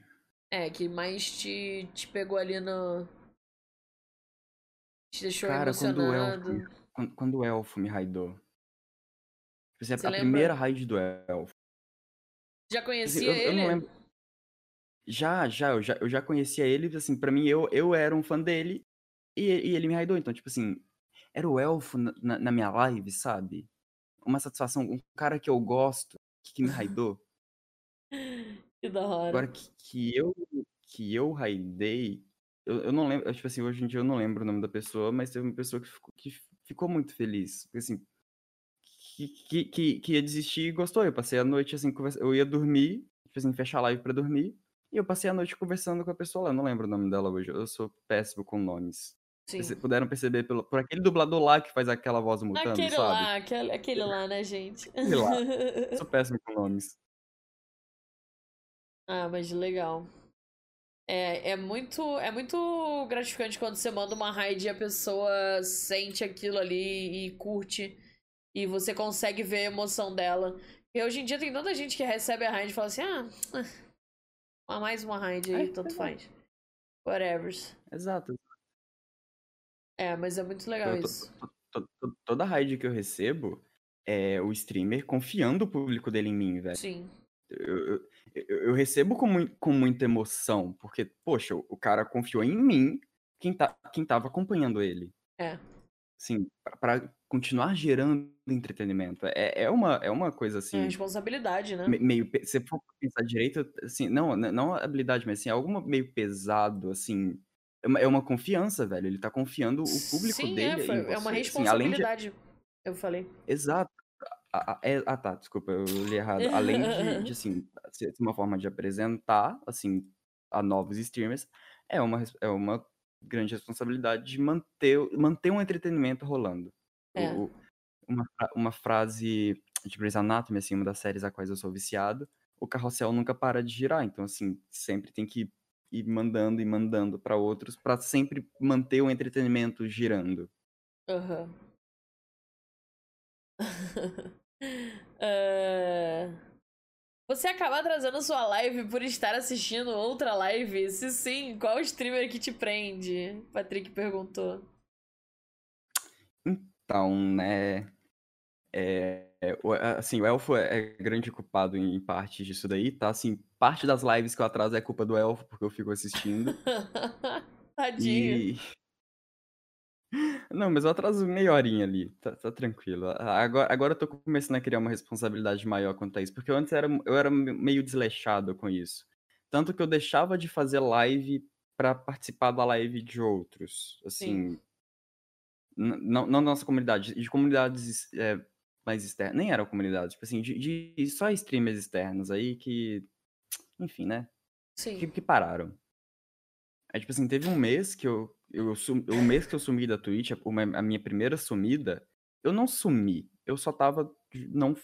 É, que mais te te pegou ali no te deixou Cara, quando o elfo me emocionado. quan quando o elfo me raidou. Tipo assim, Você a primeira lembra? raid do elfo. Já Tipo assim, conhecia eu eu não ele? lembro Já, já, eu já eu já conhecia ele, assim, pra mim eu eu era um fã dele, e e ele me raidou, então, tipo assim, era o elfo na na na minha live, sabe. Uma satisfação, um cara que eu gosto, que me raidou. Que da hora. Agora que que eu que eu raidei, eu eu não lembro, tipo assim, hoje em dia eu não lembro o nome da pessoa, mas teve uma pessoa que ficou que ficou muito feliz, assim, que que que que ia desistir e gostou, eu passei a noite, assim, conversa eu ia dormir, tipo assim, fechar a live pra dormir, e eu passei a noite conversando com a pessoa lá, eu não lembro o nome dela hoje, eu sou péssimo com nomes. Vocês Sim. puderam perceber pelo por aquele dublador lá que faz aquela voz mutando, Aquele sabe. lá, aquele aquele lá, né, gente. Aquele lá. Eu sou péssimo com nomes. Ah, mas legal. É é muito é muito gratificante quando você manda uma raid e a pessoa sente aquilo ali e curte, e você consegue ver a emoção dela. Porque hoje em dia tem tanta gente que recebe a raid e fala assim: "Ah, ah, mais uma raid É, aí, tanto exato. faz. Whatevers". Exato. É, mas é muito legal to isso. to to toda raid que eu recebo, é o streamer confiando o público dele em mim, velho. Sim. Eu eu eu eu recebo com com muita emoção, porque, poxa, o cara confiou em mim, quem tá quem estava acompanhando ele. É. Assim, pra pra continuar gerando entretenimento, é é uma é uma coisa, É assim responsabilidade, né. me meio se for pensar direito, assim, não não habilidade, mas assim, algo meio pesado, assim, é uma é uma confiança, velho, ele tá confiando o público Sim, é, dele foi em é uma assim, além de responsabilidade, eu falei. Exato. A é ah tá, desculpa, eu li errado. Além de de, assim, ser uma forma de apresentar, assim, a novos streamers, é uma é uma grande responsabilidade de manter manter um entretenimento rolando. É. O uma uma frase de Grey's Anatomy, assim, uma das séries a quais eu sou viciado, o carrossel nunca para de girar, então, assim, sempre tem que ir mandando e mandando pra outros, pra sempre manter o entretenimento girando. Aham. Hã, você acaba atrasando sua live por estar assistindo outra live? Se sim, qual streamer que te prende? Patrick perguntou. Então, né, o a assim, o elfo é grande culpado em parte disso daí, tá, assim, parte das lives que eu atraso é culpa do elfo, porque eu fico assistindo. Tadinho. E Não, mas eu atraso meia horinha ali, tá tá tranquilo. Agora agora eu tô começando a criar uma responsabilidade maior quanto a isso, porque eu antes era eu era me meio desleixado com isso. Tanto que eu deixava de fazer live pra participar da live de outros, Sim. assim não não nossa comunidade, de comunidades, eh, mais externas, nem eram comunidades, tipo assim, de de só streamers externos aí que, enfim, né, Sim. que que pararam. Aí, tipo assim, teve um mês que eu eu o mês que eu sumi da Twitch, a minha primeira sumida, eu não sumi, eu só estava não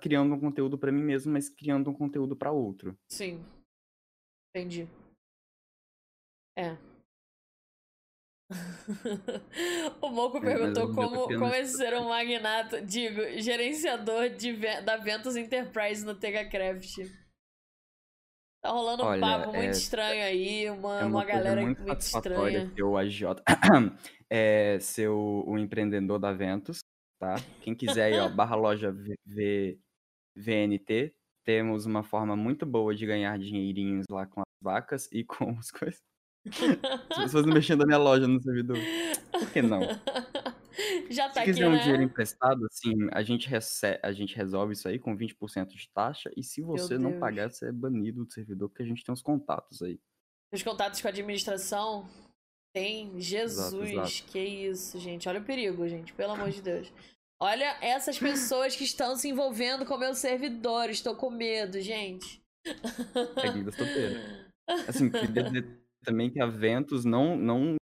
criando um conteúdo pra mim mesmo, mas criando um conteúdo pra outro. Sim. Entendi. É. o Moco É, perguntou eu como, como é ser um magnata, digo, gerenciador de, da Ventus Enterprise no TegaCraft. Tá rolando um Olha, papo muito é- estranho aí, uma, É uma, coisa galera muito muito estranha. ser o agiota. é ser o, o empreendedor da Ventus, tá? Quem quiser aí, ó, barra loja V- VNT, temos uma forma muito boa de ganhar dinheirinhos lá com as vacas e com as coisas. As pessoas não mexendo na minha loja no servidor. Por que não? Já tá Se aqui, quiser um né? dinheiro emprestado, assim, a gente, rece- a gente resolve isso aí com 20% de taxa. E se você não pagar, você é banido do servidor, porque a gente tem uns contatos aí. Os contatos com a administração tem. Jesus, exato. que isso, gente. Olha o perigo, gente. Pelo amor de Deus. Olha essas pessoas que estão se envolvendo com meus servidores. Estou com medo, gente. É das topeiras. Assim, queria dizer também que a Ventus não, não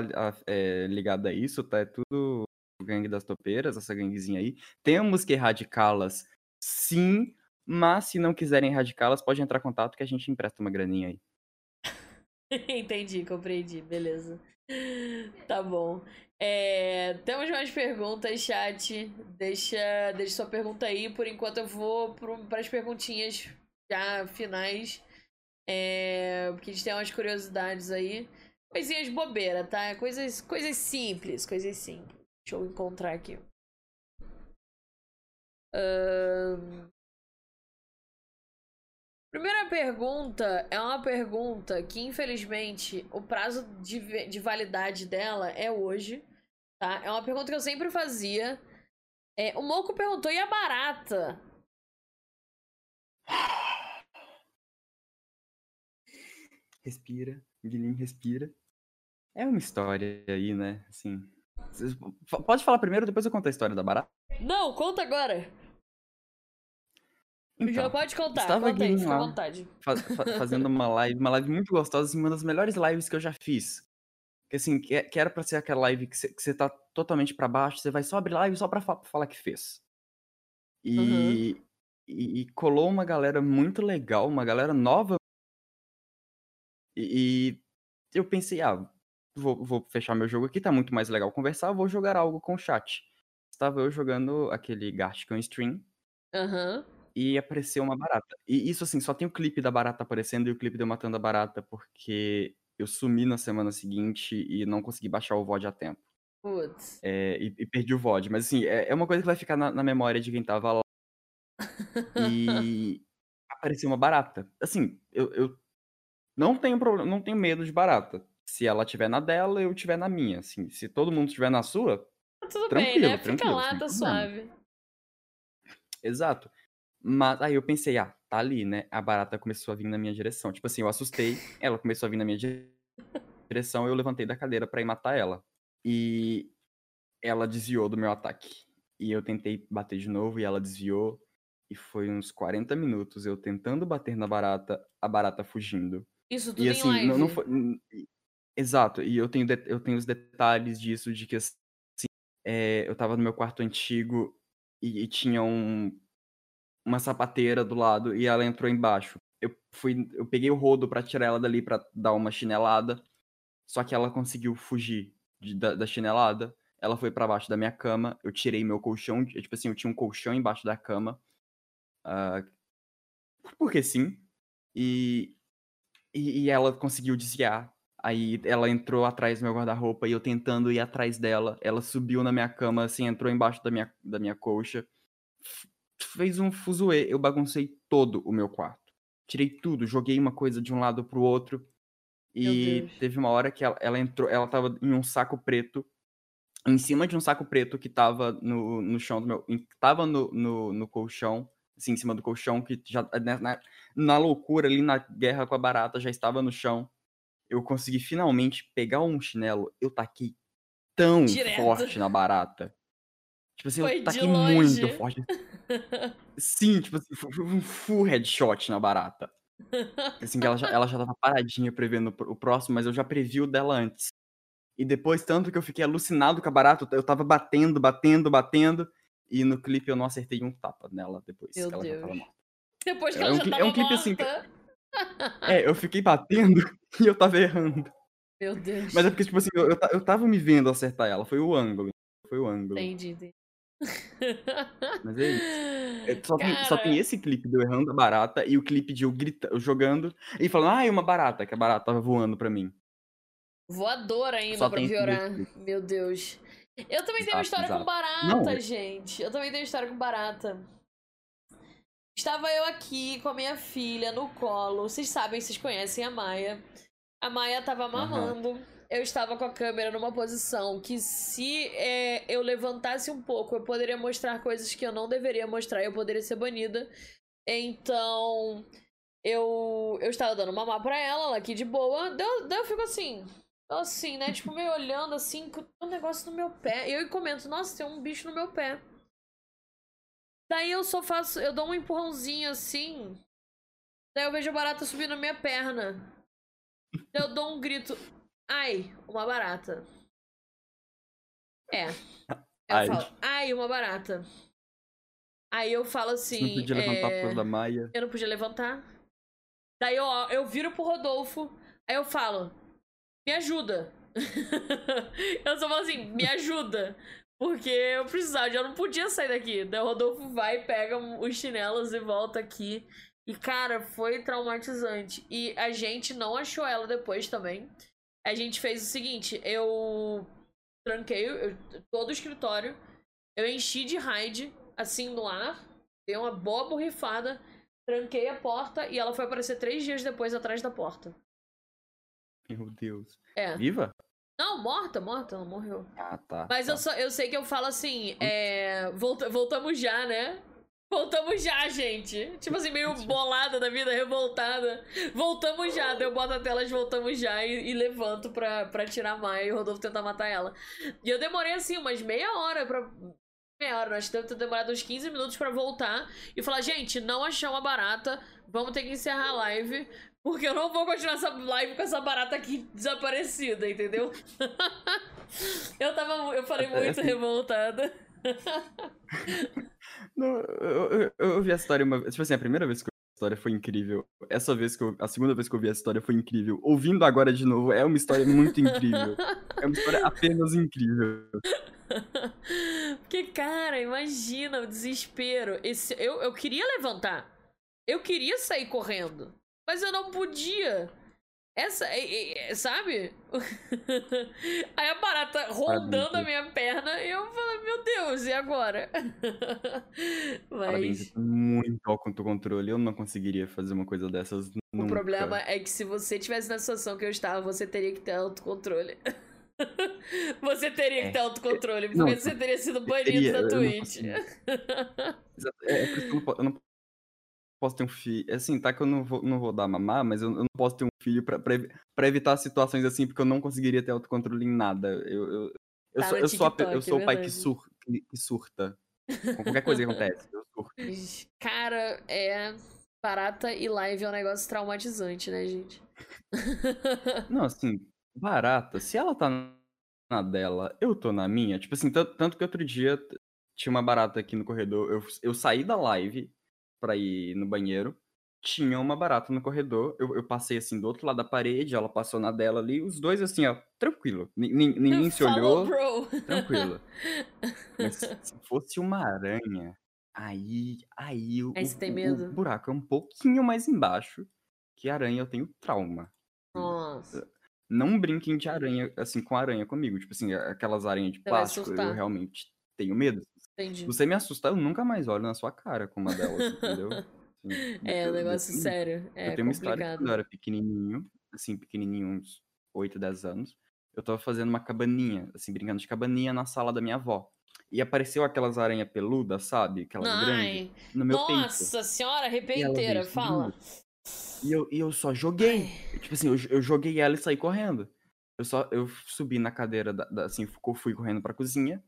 tá é, ligada a isso, tá? É tudo gangue das topeiras, essa ganguezinha aí. Temos que erradicá-las, sim, mas se não quiserem erradicá-las, pode entrar em contato que a gente empresta uma graninha aí. Entendi, compreendi. Beleza. Tá bom. É, temos mais perguntas, chat. Deixa, deixa sua pergunta aí. Por enquanto eu vou para as perguntinhas já finais. É, porque a gente tem umas curiosidades aí. Coisinhas bobeira, tá? Coisas, coisas simples, coisas simples. Deixa eu encontrar aqui. Ahn, Primeira pergunta é uma pergunta que, infelizmente, o prazo de, de validade dela é hoje, tá? É uma pergunta que eu sempre fazia. É, o Moco perguntou, e a barata? Respira, Guilherme, respira. É uma história aí, né? Assim. Pode falar primeiro, depois eu conto a história da barata? Não, conta agora. Já Então, pode contar, estava conta aí, fica à vontade. fa- fa- fazendo uma live, uma live muito gostosa, assim, uma das melhores lives que eu já fiz. Que assim, que, que era pra ser aquela live que você tá totalmente pra baixo, você vai só abrir live só pra fa- falar que fez. E, e, e colou uma galera muito legal, uma galera nova. E, e eu pensei, ah, vou, vou fechar meu jogo aqui, tá muito mais legal conversar, vou jogar algo com o chat. Estava eu jogando aquele Gartic on Stream Aham. e apareceu uma barata. E isso, assim, só tem o clipe da barata aparecendo e o clipe de eu matando a barata, porque eu sumi na semana seguinte e não consegui baixar o VOD a tempo. Putz. É, e, e perdi o VOD. Mas, assim, é, é uma coisa que vai ficar na, na memória de quem tava lá. E apareceu uma barata. Assim, eu, eu não tenho problema, não tenho medo de barata. Se ela tiver na dela, eu tiver na minha. Assim, se todo mundo tiver na sua, Tá Tudo bem, Tranquilo, né? Fica lá, tá suave. Exato. Mas aí eu pensei, ah, tá ali, né? A barata começou a vir na minha direção. Tipo assim, eu assustei, ela começou a vir na minha di- direção, eu levantei da cadeira pra ir matar ela. E ela desviou do meu ataque. E eu tentei bater de novo e ela desviou. E foi uns 40 minutos eu tentando bater na barata, a barata fugindo. Isso tudo E em assim, live. não, não foi. Exato, e eu tenho, eu tenho os detalhes disso, de que assim, é, eu tava no meu quarto antigo e, e tinha um, uma sapateira do lado e ela entrou embaixo. Eu fui, eu peguei o rodo pra tirar ela dali pra dar uma chinelada, só que ela conseguiu fugir de- da, da chinelada. Ela foi pra baixo da minha cama, eu tirei meu colchão, tipo assim, eu tinha um colchão embaixo da cama. ah, porque sim. E, e, e ela conseguiu desviar. Aí ela entrou atrás do meu guarda-roupa e eu tentando ir atrás dela. Ela subiu na minha cama, assim, entrou embaixo da minha, da minha colcha. Fez um fuzuê. Eu baguncei todo o meu quarto. Tirei tudo, joguei uma coisa de um lado pro outro. E teve uma hora que ela, ela entrou, ela tava em um saco preto. Em cima de um saco preto que tava no, no chão do meu. Tava no, no, no colchão. Assim, em cima do colchão, que já. né, Na, na loucura ali, na guerra com a barata, já estava no chão eu consegui finalmente pegar um chinelo, eu taquei tão Direto. forte na barata. Tipo assim, Foi eu taquei muito forte. Sim, tipo assim, foi um full headshot na barata. Assim, que ela já, ela já tava paradinha prevendo o pr- o próximo, mas eu já previ o dela antes. E depois, tanto que eu fiquei alucinado com a barata, eu tava batendo, batendo, batendo. E no clipe eu não acertei um tapa nela depois Meu que ela já tava Deus. morta. Depois que É ela um já é tava um clipe assim morta. É, eu fiquei batendo e eu tava errando. Meu Deus. Mas é porque, tipo assim, eu, eu, eu tava me vendo acertar ela. Foi o ângulo. Foi o ângulo. Entendi, entendi. Mas é isso. É, só, tem, só tem esse clipe de eu errando a barata e o clipe de eu gritando, jogando e falando, ah, é uma barata, que a barata tava voando pra mim. Voador ainda Só pra piorar. Meu Deus. Eu também tenho uma Exato, história com exato. barata, Não. gente. Eu também tenho história com barata. Estava eu aqui com a minha filha no colo. Vocês sabem, vocês conhecem a Maia. A Maia tava mamando. Eu estava com a câmera numa posição que, se é, eu levantasse um pouco, eu poderia mostrar coisas que eu não deveria mostrar. Eu poderia ser banida. Então, eu, eu estava dando mamar pra ela, ela aqui de boa. Daí, daí eu fico assim, assim, né? Tipo, meio olhando assim, com um negócio no meu pé. E eu comento, nossa, tem um bicho no meu pé. Daí eu só faço, eu dou um empurrãozinho assim. Daí eu vejo a barata subir na minha perna. Daí eu dou um grito. Ai, uma barata. É. Eu Ai. falo, ai, uma barata. Aí eu falo Você assim. não podia levantar por é, causa da Maia. eu não podia levantar. Daí eu, eu viro pro Rodolfo, aí eu falo, me ajuda. eu só falo assim, me ajuda. Porque eu precisava, eu não podia sair daqui. Daí o Rodolfo vai, pega os chinelos e volta aqui. E, cara, foi traumatizante. E a gente não achou ela depois também. A gente fez o seguinte, eu tranquei eu- todo o escritório, eu enchi de raid, assim, no ar, dei uma boa borrifada, tranquei a porta e ela foi aparecer três dias depois atrás da porta. Meu Deus. É. Viva? Não, morta, morta, ela morreu. Ah, tá. Mas tá. eu, só, eu sei que eu falo assim, é. Volta, voltamos já, né? Voltamos já, gente. Tipo assim, meio bolada da vida, revoltada. Voltamos já. Daí eu boto a tela de voltamos já e, e levanto pra, pra tirar a Maia e o Rodolfo tentar matar ela. E eu demorei assim, umas meia hora pra. Meia hora, nós deve ter demorado uns 15 minutos pra voltar e falar, gente, não achamos a barata, vamos ter que encerrar a live, porque eu não vou continuar essa live com essa barata aqui desaparecida, entendeu? eu tava. Eu falei muito revoltada. Não, eu, eu, eu ouvi a história uma vez. Tipo assim, a primeira vez que eu ouvi a história foi incrível. Essa vez que eu. A segunda vez que eu ouvi a história foi incrível. Ouvindo agora de novo, é uma história muito incrível. É uma história apenas incrível. Porque, cara, imagina o desespero. Esse, eu, eu queria levantar. Eu queria sair correndo. Mas eu não podia. Essa, é- é- é- sabe? Aí a barata rondando a minha perna e eu falei, meu Deus, e agora? Mas muito autocontrole. Eu não conseguiria fazer uma coisa dessas o nunca. problema é que se você tivesse na situação que eu estava, você teria que ter autocontrole. Você teria que É. ter autocontrole, porque Não, você teria sido banido teria, da não Twitch. É, é não, po- eu não posso ter um filho. Assim, tá que eu não vou, não vou dar mamar, mas eu, eu não posso ter um filho pra evitar situações assim, porque eu não conseguiria ter autocontrole em nada. Eu, eu, eu, Tá sou, eu, sou, a pe- eu TikTok, sou é o pai que, sur, que, que surta. Com qualquer coisa que acontece. Eu surto. Cara, é. Barata e live é um negócio traumatizante, né, gente? Não, assim, barata, se ela tá na dela, eu tô na minha. Tipo assim, tanto, que outro dia tinha uma barata aqui no corredor. Eu, eu saí da live pra ir no banheiro. Tinha uma barata no corredor. Eu, eu passei assim do outro lado da parede, ela passou na dela ali. Os dois assim, ó, tranquilo. Ni- Ninguém se olhou, bro. tranquilo. Mas se fosse uma aranha, aí, aí o, tem o- o medo? buraco é um pouquinho mais embaixo. Que aranha eu tenho trauma. Nossa. Não brinquem de aranha, assim, com aranha comigo. Tipo assim, aquelas aranhas de Você plástico, eu realmente tenho medo. Entendi. Você me assustar, eu nunca mais olho na sua cara com uma delas, entendeu? Assim, É, um negócio eu- sério. É eu tenho uma história complicado. quando eu era pequenininho, assim, pequenininho, uns 8, 10 anos, eu tava fazendo uma cabaninha, assim, brincando de cabaninha na sala da minha avó. E apareceu aquelas aranhas peludas, sabe? Aquelas grandes, Ai, no meu peito. nossa senhora, veio arrepenteira, fala. E eu, e eu só joguei. Ai, Tipo assim, eu, eu joguei ela e saí correndo. Eu só eu subi na cadeira, da, da- assim, fui correndo pra cozinha.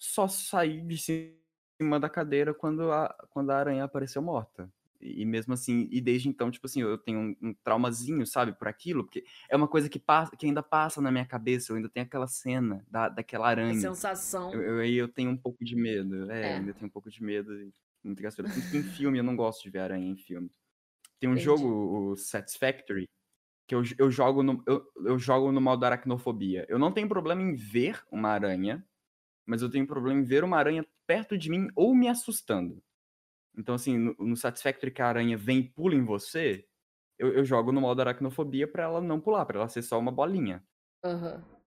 Só saí de cima da cadeira quando a, quando a aranha apareceu morta. E, mesmo assim, e desde então, tipo assim, eu tenho um, um traumazinho, sabe, por aquilo, porque é uma coisa que, passa, que ainda passa na minha cabeça. Eu ainda tenho aquela cena da, daquela a aranha. sensação. Eu, eu, aí eu tenho um pouco de medo. É, É. ainda tenho um pouco de medo. Muito em filme eu não gosto de ver aranha em filme. Tem um Entendi. jogo, o Satisfactory, que eu, eu, jogo no, eu, eu jogo no modo aracnofobia. Eu não tenho problema em ver uma aranha, mas eu tenho problema em ver uma aranha perto de mim ou me assustando. Então, assim, no, no Satisfactory que a aranha vem e pula em você, eu, eu jogo no modo aracnofobia pra ela não pular, pra ela ser só uma bolinha. Aham. Uhum.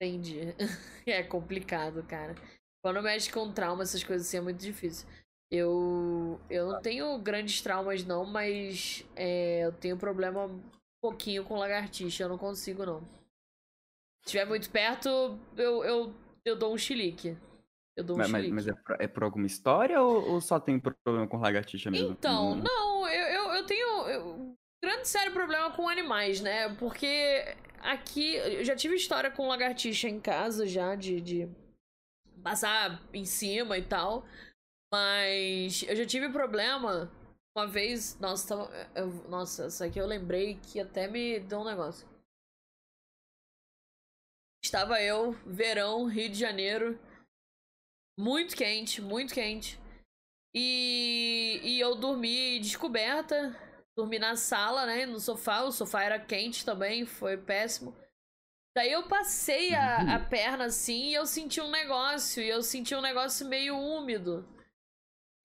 Entendi. é complicado, cara. Quando mexe com trauma, essas coisas assim é muito difícil. Eu, eu não tenho grandes traumas, não, mas é, eu tenho problema um pouquinho com lagartixa. Eu não consigo, não. Se estiver muito perto, eu, eu, eu dou um chilique. Eu dou um mas, chilique. Mas é por, é por alguma história ou, ou, só tem problema com lagartixa mesmo? Então, hum. não, eu, eu, eu tenho eu, grande sério problema com animais, né? Porque aqui eu já tive história com lagartixa em casa já, de, de passar em cima e tal. Mas eu já tive problema uma vez. Nossa, tava, eu, nossa, isso aqui eu lembrei que até me deu um negócio. Estava eu, verão, Rio de Janeiro. Muito quente, muito quente. E, e eu dormi descoberta. Dormi na sala, né? No sofá. O sofá era quente também, foi péssimo. Daí eu passei a, a uhum. perna assim e eu senti um negócio. E eu senti um negócio meio úmido.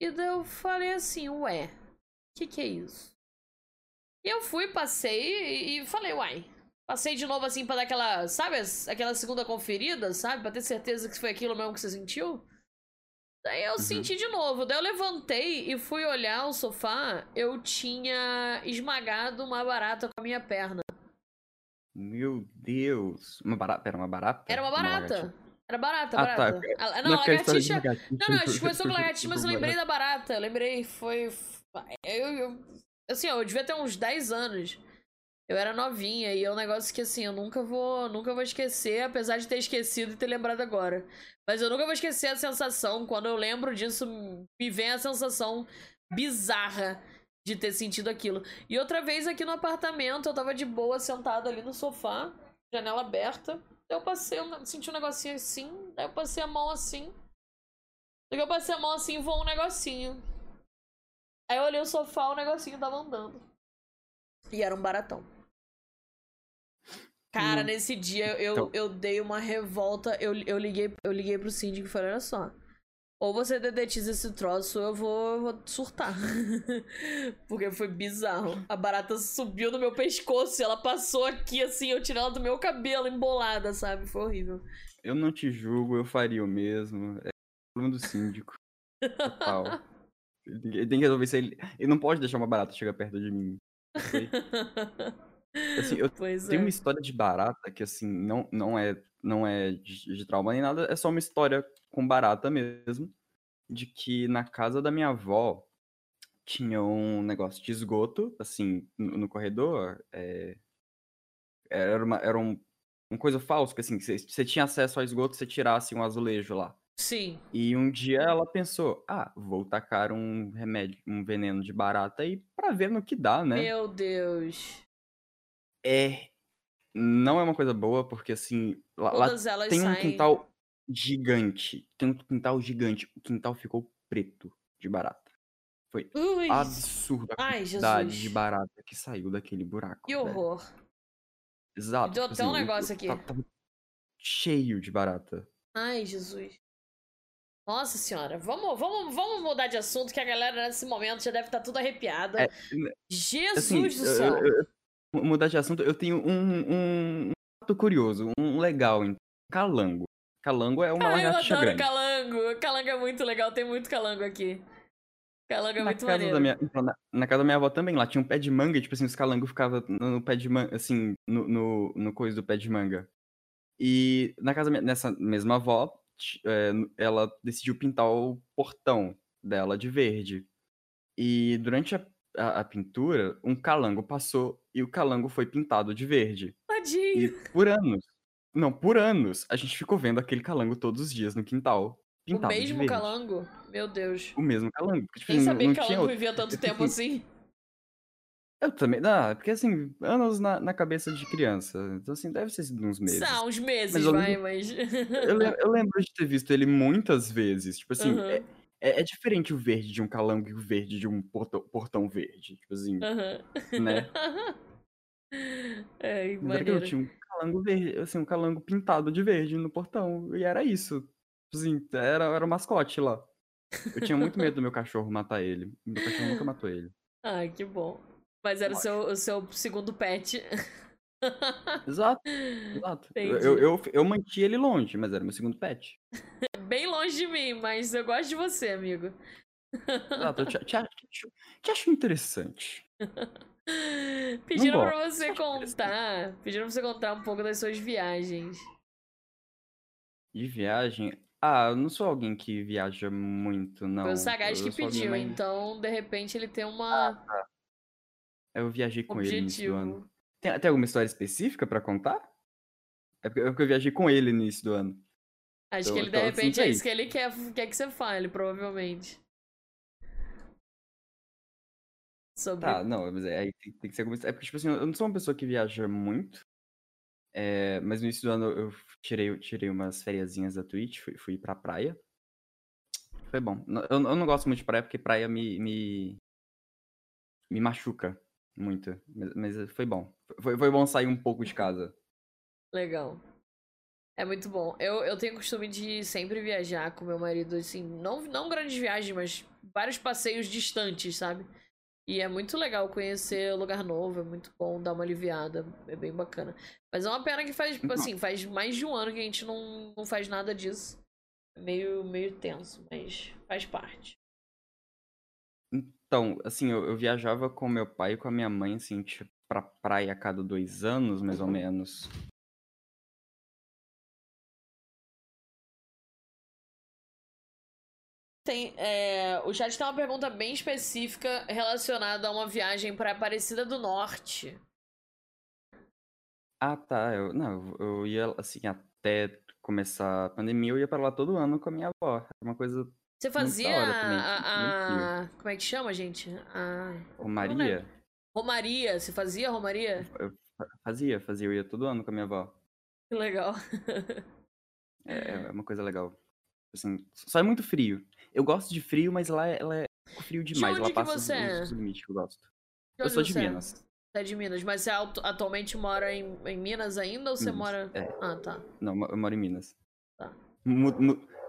E daí eu falei assim, ué, o que, que é isso? E eu fui, passei e falei, uai. Passei de novo assim pra dar aquela, sabe, aquela segunda conferida, sabe? Pra ter certeza que foi aquilo mesmo que você sentiu. Daí eu uhum. senti de novo. Daí eu levantei e fui olhar o sofá. Eu tinha esmagado uma barata com a minha perna. Meu Deus. Uma barata? Era uma barata? Era uma barata. Uma era barata, ah, tá. barata. Tá. A, não, não lagartixa. Não, não, a gente começou com lagartixa, mas eu lembrei da barata. Eu lembrei, foi. Eu, eu, assim, ó, eu devia ter uns 10 anos. Eu era novinha e é um negócio que assim, eu nunca vou, nunca vou esquecer, apesar de ter esquecido e ter lembrado agora. Mas eu nunca vou esquecer a sensação, quando eu lembro disso, me vem a sensação bizarra de ter sentido aquilo. E outra vez aqui no apartamento, eu tava de boa sentado ali no sofá, janela aberta. Eu passei, eu senti um negocinho assim, daí eu passei a mão assim. Daí eu passei a mão assim e voou um negocinho. Aí eu olhei o sofá, o negocinho tava andando. E era um baratão. Cara, hum. nesse dia eu, então... eu dei uma revolta. Eu, eu, liguei, eu liguei pro síndico e falei, olha só. Ou você dedetiza esse troço, ou eu vou, eu vou surtar. Porque foi bizarro. A barata subiu no meu pescoço e ela passou aqui, assim, eu tirei ela do meu cabelo, embolada, sabe? Foi horrível. Eu não te julgo, eu faria o mesmo. É problema do síndico. Total. Ele tem que resolver isso. Ele, ele não pode deixar uma barata chegar perto de mim. Assim, eu pois tenho é. uma história de barata que, assim, não, não é, não é de, de trauma nem nada, é só uma história com barata mesmo, de que na casa da minha avó tinha um negócio de esgoto, assim, no, no corredor. É, era uma, era um, uma coisa falsa, que assim, você tinha acesso ao esgoto, você tirasse um azulejo lá. Sim. E um dia ela pensou, ah, vou tacar um remédio, um veneno de barata aí pra ver no que dá, né? Meu Deus. É. Não é uma coisa boa, porque assim, lá, lá tem um saem... quintal gigante. Tem um quintal gigante. O quintal ficou preto de barata. Foi Ui. absurda a Ai, quantidade Jesus. de barata que saiu daquele buraco. Que horror. Velho. Exato. Deu tipo até assim, um negócio aqui. Tava, tava cheio de barata. Ai, Jesus. Nossa senhora, vamos, vamos, vamos mudar de assunto que a galera nesse momento já deve estar tá tudo arrepiada. É, Jesus assim, do céu. Eu, mudar de assunto, eu tenho um, um, um fato curioso, um legal, calango. Calango é uma ah, lagartixa grande. calango. Calango é muito legal, tem muito calango aqui. Calango é na muito. Da minha, então, na, na, casa da minha avó também, lá tinha um pé de manga, e, tipo assim, os calangos ficavam no, no, pé de manga, assim, no, no, no coisa do pé de manga. E na casa nessa mesma avó, é, ela decidiu pintar o portão dela de verde. E durante a, a, a, pintura, um calango passou e o calango foi pintado de verde. Tadinho. E por anos, não, por anos, a gente ficou vendo aquele calango todos os dias no quintal. Pintado o mesmo calango? Meu Deus. O mesmo calango. Porque, tipo, Nem sabia que calango outro. vivia tanto tempo assim. Eu também. Não, porque assim, anos na, na cabeça de criança. Então, assim, deve ser uns meses. São uns meses, mas vai, lembro, mas. eu, eu, lembro de ter visto ele muitas vezes. Tipo assim, uhum. é, é, é, diferente o verde de um calango e o verde de um portão, portão verde. Tipo assim. Uhum. Né? Era que eu maneiro. tinha um calango verde, assim, um calango pintado de verde no portão. E era isso. Assim, era, era o mascote lá. Eu tinha muito medo do meu cachorro matar ele. Meu cachorro nunca matou ele. Ai, que bom. Mas era o seu, o seu segundo pet. Exato, exato. Eu, Entendi. eu, eu, ele longe, mas era meu segundo pet. Bem longe de mim, mas eu gosto de você, amigo. Exato, eu te, te, acho, te acho interessante. Pediram pra você contar. Pediram pra você contar um pouco das suas viagens. De viagem. Ah, eu não sou alguém que viaja muito, não. Foi o Sagaz Eu que alguém pediu, mais- então de repente ele tem uma Eu viajei com ele no início do ano. objetivo. Tem, tem alguma história específica pra contar? É é porque eu viajei com ele no início do ano. Acho Então- que ele, de então, repente, sinta é aí. isso que ele quer, quer que você fale, provavelmente. Sobre. Tá, não, mas é, aí tem, tem que ser alguma É porque, tipo assim, eu não sou uma pessoa que viaja muito. é, mas no início do ano eu tirei, eu tirei umas fériasinhas da Twitch, fui, fui pra praia. Foi bom. Eu, eu não gosto muito de praia porque praia me, me, me machuca muito. Mas, mas foi bom. Foi, foi bom sair um pouco de casa. Legal. É muito bom. Eu, eu tenho costume de sempre viajar com meu marido, assim, não, não grandes viagens, mas vários passeios distantes, sabe? E é muito legal conhecer lugar novo, é muito bom dar uma aliviada, é bem bacana. Mas é uma pena que faz, Então- assim, faz mais de um ano que a gente não, não faz nada disso. É meio, meio tenso, mas faz parte. Então, assim, eu, eu viajava com meu pai e com a minha mãe, assim, tipo, pra praia a cada dois anos, mais ou menos. Tem, é, o chat tem uma pergunta bem específica relacionada a uma viagem para Aparecida do Norte. Ah, tá. Eu, não, eu ia, assim, até começar a pandemia, eu ia pra lá todo ano com a minha avó. Era uma coisa. Você fazia também, a, muito a- Como é que chama, gente? A. Ô, Maria, Romaria. Você fazia Romaria? eu fa- fazia, fazia, eu ia todo ano com a minha avó. Que legal. É, é uma coisa legal. Assim, só é muito frio. Eu gosto de frio, mas lá é- ela é frio demais. onde Ela que passa você os, é? os limites que eu gosto. De Eu sou de é? Minas. Você é de Minas, mas você atu- atualmente mora em, em Minas ainda ou você Minas, mora. é. Ah, tá. Não, eu mo- eu moro em Minas. Tá.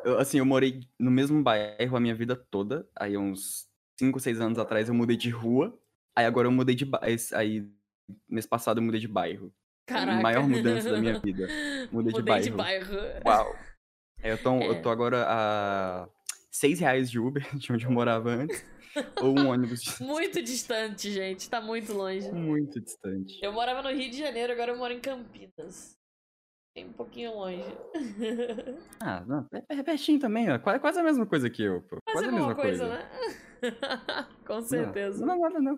Eu, assim, eu morei no mesmo bairro a minha vida toda. Aí, uns 5, 6 anos atrás, eu mudei de rua. Aí, agora eu mudei de bairro. Aí, mês passado, eu mudei de bairro. Caraca. Maior mudança da minha vida. Mudei de Mudei de bairro. bairro. Uau! Eu, tô, É. eu tô agora a 6 reais de Uber, de onde eu morava antes. ou um ônibus Muito distante, gente. Tá muito longe. muito distante. Eu morava no Rio de Janeiro, agora eu moro em Campinas. Tem um pouquinho longe. Ah, não, é, é pertinho também, ó. Quase, quase a mesma coisa que eu, pô. Quase é a mesma coisa, coisa. né? Com Não, certeza. Não, nada não.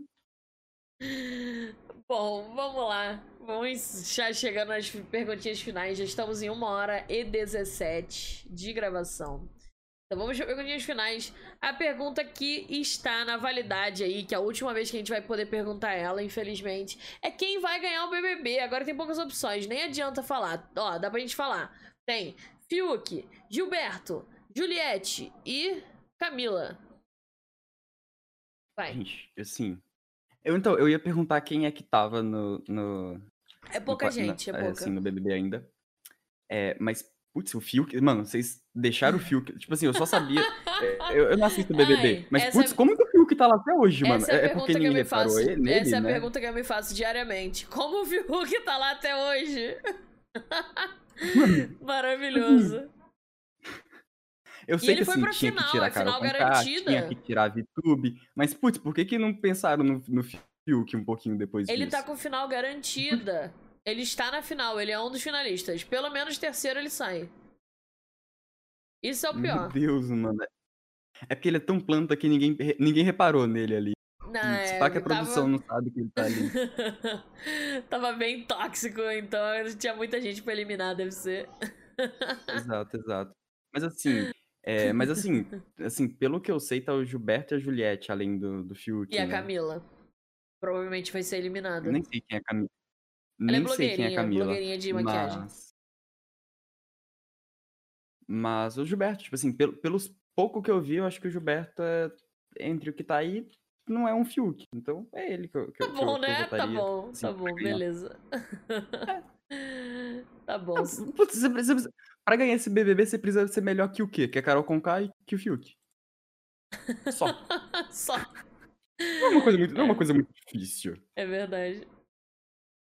Bom, vamos lá. Vamos já chegando nas perguntinhas finais. Já estamos em 1 hora e 17 de gravação. Então vamos para perguntinhas finais. A pergunta que está na validade aí, que é a última vez que a gente vai poder perguntar ela, infelizmente, é quem vai ganhar o BBB. Agora tem poucas opções, nem adianta falar. Ó, dá pra gente falar. Tem Fiuk, Gilberto, Juliette e Camila. Vai. Gente, assim. Eu, então, eu ia perguntar quem é que tava no. no É no pouca na- gente, é é, pouca. Assim, no BBB ainda. É, mas, putz, o Fiuk. Mano, vocês deixaram o Fiuk. Tipo assim, eu só sabia. é, eu, eu não assisto BBB. Ai, mas, putz, é- como que o Fiuk tá lá até hoje, mano? Essa é a É, é porque ninguém reparou faço. ele, nele, essa é a né? pergunta que eu me faço diariamente. Como o Fiuk tá lá até hoje? Maravilhoso. Eu sei ele que foi assim, pra tinha final, que tirar é a Carol Conká, garantida. tinha que tirar a VTube. Mas, putz, por que que não pensaram no, no Fiuk um pouquinho depois Ele disso? tá com final garantida. Ele está na final, ele é um dos finalistas. Pelo menos terceiro ele sai. Isso é o Meu pior. Deus, mano. É porque ele é tão planta que ninguém, ninguém reparou nele ali. Não, Se é, pá que a tava- produção não sabe que ele tá ali. Tava bem tóxico, então tinha muita gente pra eliminar, deve ser. exato, exato. Mas assim, é, mas assim, assim, pelo que eu sei, tá o Gilberto e a Juliette, além do, do Fiuk, E a né? Camila. Provavelmente vai ser eliminada. Eu nem sei quem é a Camila. Ela é Nem sei quem é Camila. blogueirinha de maquiagem. Mas... mas o Gilberto, tipo assim, pelo, pelos pouco que eu vi, eu acho que o Gilberto é entre o que tá aí, não é um Fiuk. Então é ele que eu. Que tá bom, eu, que né? Tá bom, assim, tá bom, beleza. tá bom. Ah, putz, você precisa, pra ganhar esse BBB, você precisa ser melhor que o quê? Que a Carol Conká e que o Fiuk. Só. Só. Não é uma coisa muito, não é uma coisa muito difícil. É verdade.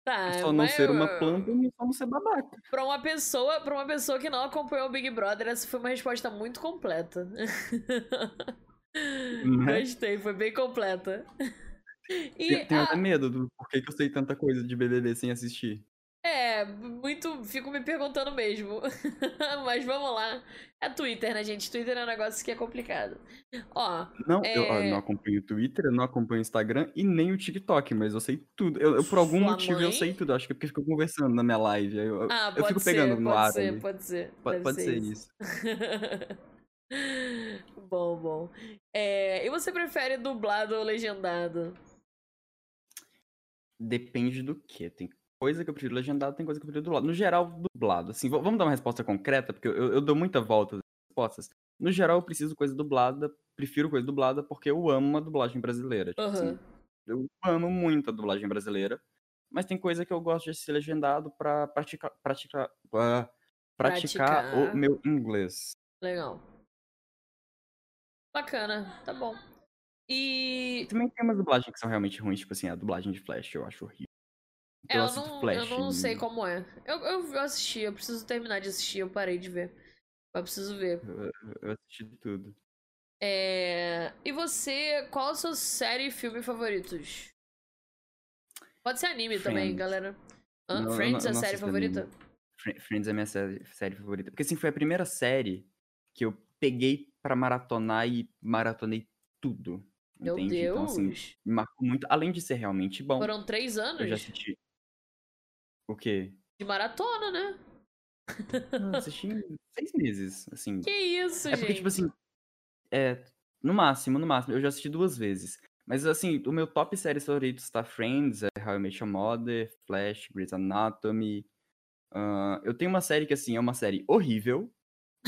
Tá, É só não ser uma planta e só não ser babaca. Pra uma pessoa, para uma pessoa que não acompanhou o Big Brother, essa foi uma resposta muito completa. Né? Gostei, foi bem completa. E Tenho, até medo do porquê que eu sei tanta coisa de BBB sem assistir. É, muito, fico me perguntando mesmo. Mas vamos lá. É Twitter, né, gente? Twitter é um negócio que é complicado. Ó, Não, eu ó, É. não acompanho o Twitter, eu não acompanho o Instagram e nem o TikTok, mas eu sei tudo. Eu, eu, por algum Sua motivo eu mãe? sei tudo. Acho que é porque ficou conversando na minha live. Eu, eu- ah, eu pode fico ser, pegando no pode ar ser, pode ser. Pode, deve pode ser isso. isso. bom, bom. É, e você prefere dublado ou legendado? Depende do que. Tem coisa que eu prefiro legendado, tem coisa que eu prefiro dublado. No geral, dublado. Assim, vamos dar uma resposta concreta, porque eu, eu dou muita volta nas respostas. No geral, eu preciso coisa dublada, prefiro coisa dublada, porque eu amo a dublagem brasileira. Tipo assim, eu amo muito a dublagem brasileira, mas tem coisa que eu gosto de assistir legendado pra praticar, praticar, praticar Praticar. o meu inglês. Legal. Bacana, tá bom. E Também tem umas dublagens que são realmente ruins, tipo assim, a dublagem de Flash eu acho horrível. É, eu, não, Flash. eu não sei como é. Eu, eu, eu assisti, eu preciso terminar de assistir, eu parei de ver. Mas preciso ver. Eu, eu assisti tudo. É... E você, qual a sua série e filme favoritos? Pode ser anime também, Friends. galera. Hã? Não, eu Friends é eu a série favorita? anime. Fri- Friends é a minha série, série favorita. Porque assim, foi a primeira série que eu peguei pra maratonar e maratonei tudo. Meu entende? Deus! Então, assim, me marcou muito. Além de ser realmente bom, Foram três anos eu já assisti. O quê? de maratona, né? Eu assisti em seis meses, assim. Que isso, É gente? porque, tipo assim, é, no máximo, no máximo, eu já assisti duas vezes. Mas, assim, o meu top séries favoritos tá Friends, é How I Met Your Mother, Flash, Grey's Anatomy. Ah, eu tenho uma série que, assim, é uma série horrível,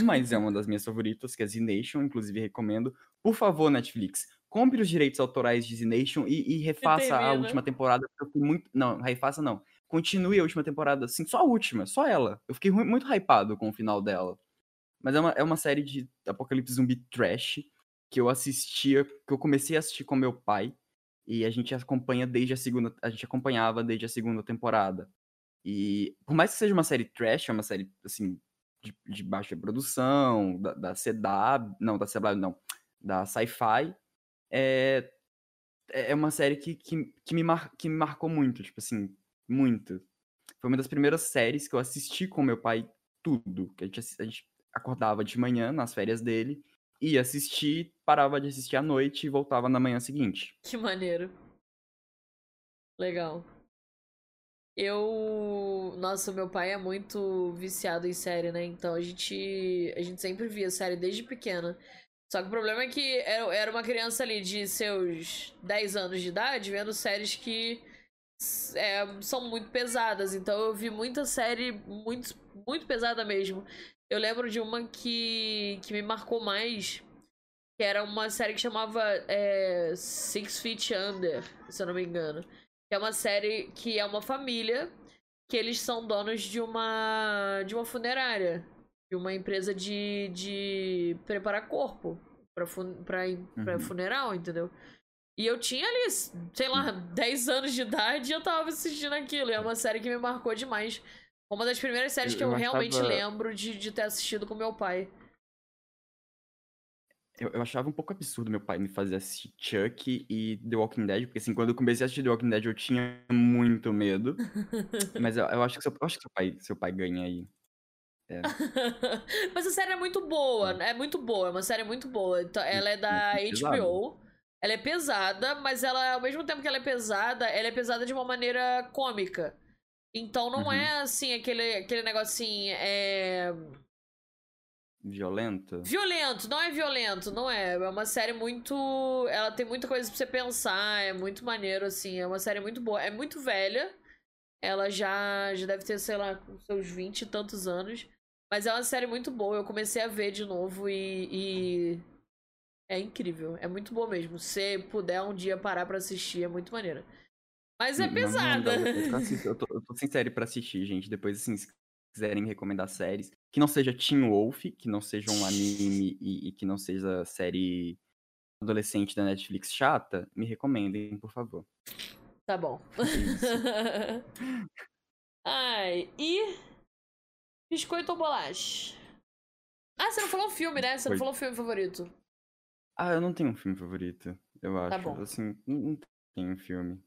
mas é uma das minhas favoritas, que é Z Nation, inclusive recomendo. Por favor, Netflix, compre os direitos autorais de Z Nation e, e refaça a termina. última temporada, porque eu fui muito... Não, refaça não. Continue a última temporada, assim, só a última, só ela. Eu fiquei muito hypado com o final dela. Mas é uma, é uma série de apocalipse zumbi trash que eu assistia, que eu comecei a assistir com meu pai. E a gente acompanha desde a segunda. A gente acompanhava desde a segunda temporada. E por mais que seja uma série trash, é uma série assim, de, de baixa produção, da, da CW. Não, da CW não. Da Sci-Fi. É, é uma série que, que, que, me mar, que me marcou muito, tipo assim, muito. Foi uma das primeiras séries que eu assisti com meu pai tudo. Que a gente, a gente acordava de manhã nas férias dele, ia assistir, parava de assistir à noite e voltava na manhã seguinte. Que maneiro. Legal. Eu. Nossa, meu pai é muito viciado em série, né? Então a gente. A gente sempre via série desde pequena. Só que o problema é que era era uma criança ali de seus 10 anos de idade vendo séries que é, são muito pesadas. Então eu vi muita série muito, muito pesada mesmo. Eu lembro de uma que, que me marcou mais, que era uma série que chamava é, Six Feet Under, se eu não me engano. Que é uma série que é uma família que eles são donos de uma de uma funerária, de uma empresa de, de preparar corpo pra, fun, pra, pra Uhum. funeral, entendeu? E eu tinha ali, sei lá, 10 anos de idade e eu tava assistindo aquilo. E é uma série que me marcou demais. Uma das primeiras séries Eu- que eu, eu realmente achava- lembro de, de ter assistido com meu pai. Eu, eu achava um pouco absurdo meu pai me fazer assistir Chuck e The Walking Dead, porque assim, quando eu comecei a assistir The Walking Dead eu tinha muito medo. Mas eu, acho que seu, eu acho que seu pai, seu pai ganha aí. Mas a série é muito boa, é muito boa, é uma série muito boa. Então, ela é da é. HBO. Ela é pesada, mas ela, ao mesmo tempo que ela é pesada, ela é pesada de uma maneira cômica. Então não Uhum. é assim, aquele, aquele negócio assim, é. Violenta. Violento, não é violento, não é. É uma série muito. Ela tem muita coisa pra você pensar, é muito maneiro, assim. É uma série muito boa. É muito velha. Ela já, já deve ter, sei lá, seus 20 e tantos anos. Mas é uma série muito boa. Eu comecei a ver de novo e. e É incrível, é muito boa mesmo. Se puder um dia parar pra assistir, é muito maneira. Mas é Não, não pesada. eu tô, eu tô sem série pra assistir, gente. Depois, assim, se quiserem recomendar séries, que não seja Teen Wolf, que não seja um anime e, e que não seja série adolescente da Netflix chata, me recomendem, por favor. Tá bom. É. Ai, e. Biscoito ou bolacha? Ah, você não falou filme, né? Você não Biscoito. falou filme favorito. Ah, eu não tenho um filme favorito, eu acho. Tá bom. Assim, não, não tenho um filme.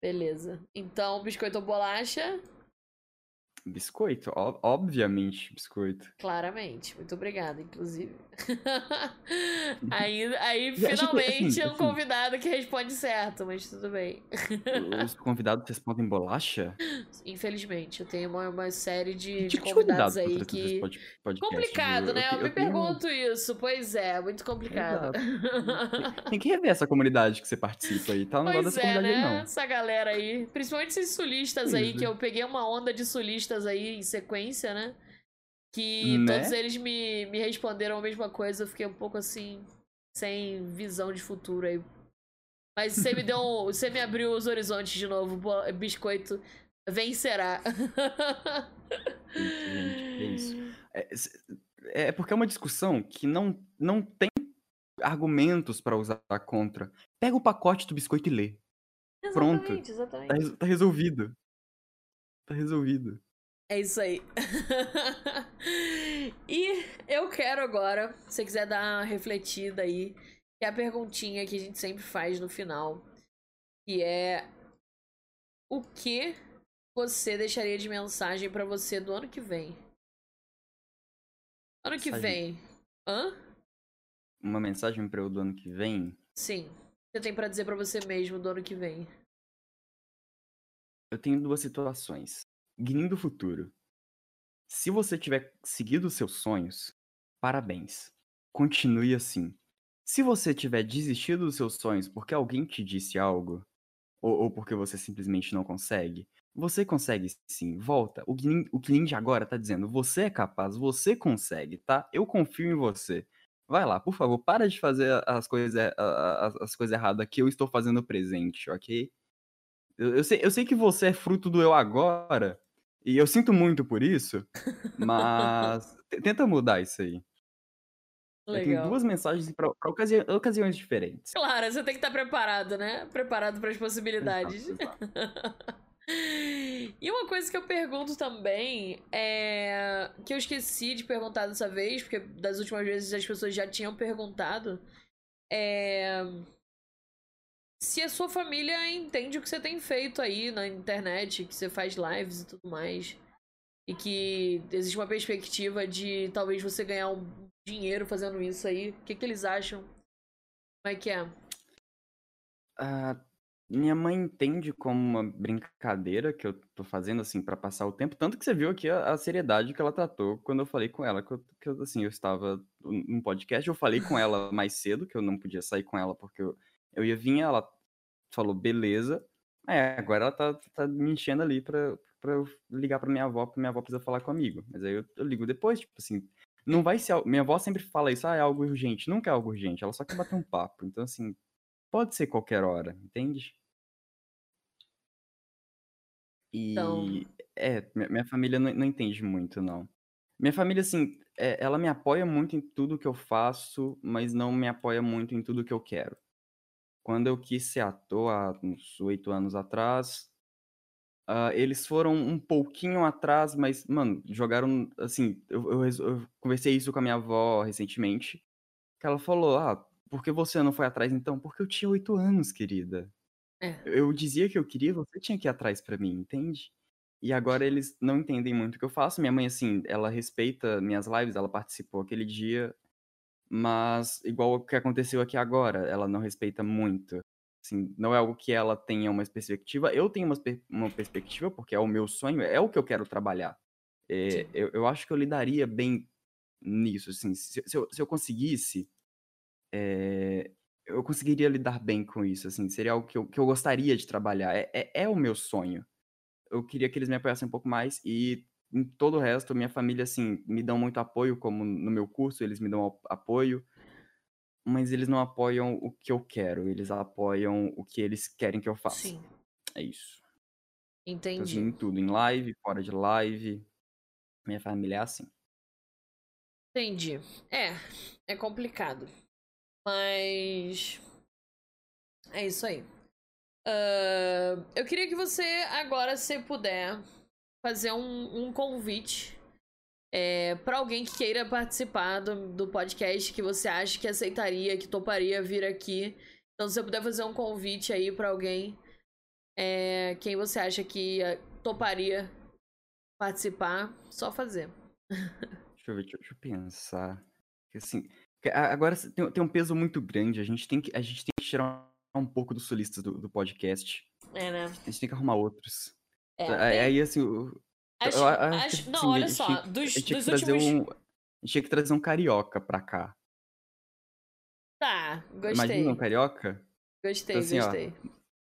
Beleza. Então, biscoito ou bolacha? Biscoito, obviamente biscoito. Claramente. Muito obrigada, inclusive. aí, aí que- finalmente, assim, é um assim. convidado que responde certo, mas tudo bem. Os convidados respondem bolacha? Infelizmente, eu tenho uma, uma série de, Que de tipo de convidados convidado aí que. pod- podcast, Complicado, né? te- Eu, me tenho- pergunto isso. Pois é, muito complicado. Tem que rever essa comunidade que você participa aí, tá? Não gosto Pois dessa é, comunidade aí, né? não. Essa galera aí. Principalmente esses sulistas aí, Pois que é. eu peguei uma onda de sulistas aí em sequência, né? Que Né? todos eles me, me responderam a mesma coisa. Eu fiquei um pouco assim, sem visão de futuro aí. Mas você me deu. um- Você me abriu os horizontes de novo. Biscoito vencerá. gente, é isso. É, s- é porque é uma discussão que não, não tem argumentos pra usar contra. Pega o pacote do biscoito e lê. Pronto. Exatamente, Tá, exatamente. res- tá resolvido. Tá resolvido. É isso aí. e eu quero agora, se você quiser dar uma refletida aí, que é a perguntinha que a gente sempre faz no final, que é o que você deixaria de mensagem pra você do ano que vem? Ano que Mensagem. vem. Hã? Uma mensagem pra eu do ano que vem. Sim. Você tem pra dizer pra você mesmo do ano que vem? Eu tenho duas situações. Guindo o futuro. Se você tiver seguido seus sonhos, parabéns. Continue assim. Se você tiver desistido dos seus sonhos porque alguém te disse algo, ou, ou porque você simplesmente não consegue, você consegue sim. Volta. O que, o Ninja agora tá dizendo, você é capaz, você consegue, tá? Eu confio em você. Vai lá, por favor, para de fazer as coisas, a- as, as erradas que eu estou fazendo presente, ok? Eu, eu sei, eu sei que você é fruto do eu agora, e eu sinto muito por isso, mas tenta mudar isso aí. Eu tenho Legal. duas mensagens para ocasiões diferentes. Claro, você tem que estar preparado, né? Preparado para as possibilidades. Exato, exato. E uma coisa que eu pergunto também é. que eu esqueci de perguntar dessa vez, porque das últimas vezes as pessoas já tinham perguntado. É. Se a sua família entende o que você tem feito aí na internet, que você faz lives e tudo mais. E que existe uma perspectiva de talvez você ganhar um dinheiro fazendo isso aí. O que, que eles acham? Como é que é? Ah, minha mãe entende como uma brincadeira que eu tô fazendo, assim, pra passar o tempo. Tanto que você viu aqui a, a seriedade que ela tratou quando eu falei com ela. Que, eu, que assim, eu estava num podcast, eu falei com ela mais cedo, que eu não podia sair com ela porque eu, eu ia vir. Ela falou, beleza. É, agora ela tá, tá me enchendo ali pra, pra eu ligar pra minha avó, porque minha avó precisa falar com o amigo. Mas aí eu, eu ligo depois, tipo assim. Não vai ser. Minha avó sempre fala isso, ah, é algo urgente. Nunca é algo urgente, ela só quer bater um papo. Então, assim, pode ser qualquer hora, entende? Então- E é, minha, minha família não, não entende muito, não. Minha família, assim, é, ela me apoia muito em tudo que eu faço, mas não me apoia muito em tudo que eu quero. Quando eu quis ser ator há uns oito anos atrás, ah, eles foram um pouquinho atrás, mas, mano, jogaram, assim, eu, eu eu conversei isso com a minha avó recentemente, que ela falou, ah, por que você não foi atrás então? Porque eu tinha oito anos, querida. É. Eu dizia que eu queria, você tinha que ir atrás pra mim, entende? E agora eles não entendem muito o que eu faço. Minha mãe, assim, ela respeita minhas lives, ela participou aquele dia, mas igual o que aconteceu aqui agora, ela não respeita muito. Assim, não é algo que ela tenha uma perspectiva. Eu tenho uma, uma perspectiva, porque é o meu sonho, é o que eu quero trabalhar. É, eu, eu acho que eu lidaria bem nisso, assim, se, se eu, se eu conseguisse, é, eu conseguiria lidar bem com isso, assim, seria algo que eu, que eu gostaria de trabalhar, é, é, é o meu sonho. Eu queria que eles me apoiassem um pouco mais e em todo o resto, minha família, assim, me dão muito apoio, como no meu curso eles me dão apoio. mas eles não apoiam o que eu quero, eles apoiam o que eles querem que eu faça. Sim, É isso. Então, assim, entendi. em tudo, em live, fora de live. Minha família é assim. Entendi. É, é complicado. Mas. É isso aí. Ah, eu queria que você, agora, se puder, fazer um, um convite é, para alguém que queira participar do, do podcast que você acha que aceitaria, que toparia vir aqui. Então, se você puder fazer um convite aí para alguém, é, quem você acha que eh, toparia participar, só fazer. Deixa eu ver, deixa, eu- pensar. Assim, agora tem, tem um peso muito grande. A gente tem que, a gente tem que tirar um pouco dos solistas do, do podcast. É, né? A gente tem que arrumar outros. É, aí, tem- aí, assim, acho, eu acho acho- que, não, assim, a olha só, tinha- dos, tinha dos últimos. um. A gente tinha que trazer um carioca pra cá. Tá, gostei. Imagina um carioca? Gostei, Então, assim, ó, gostei.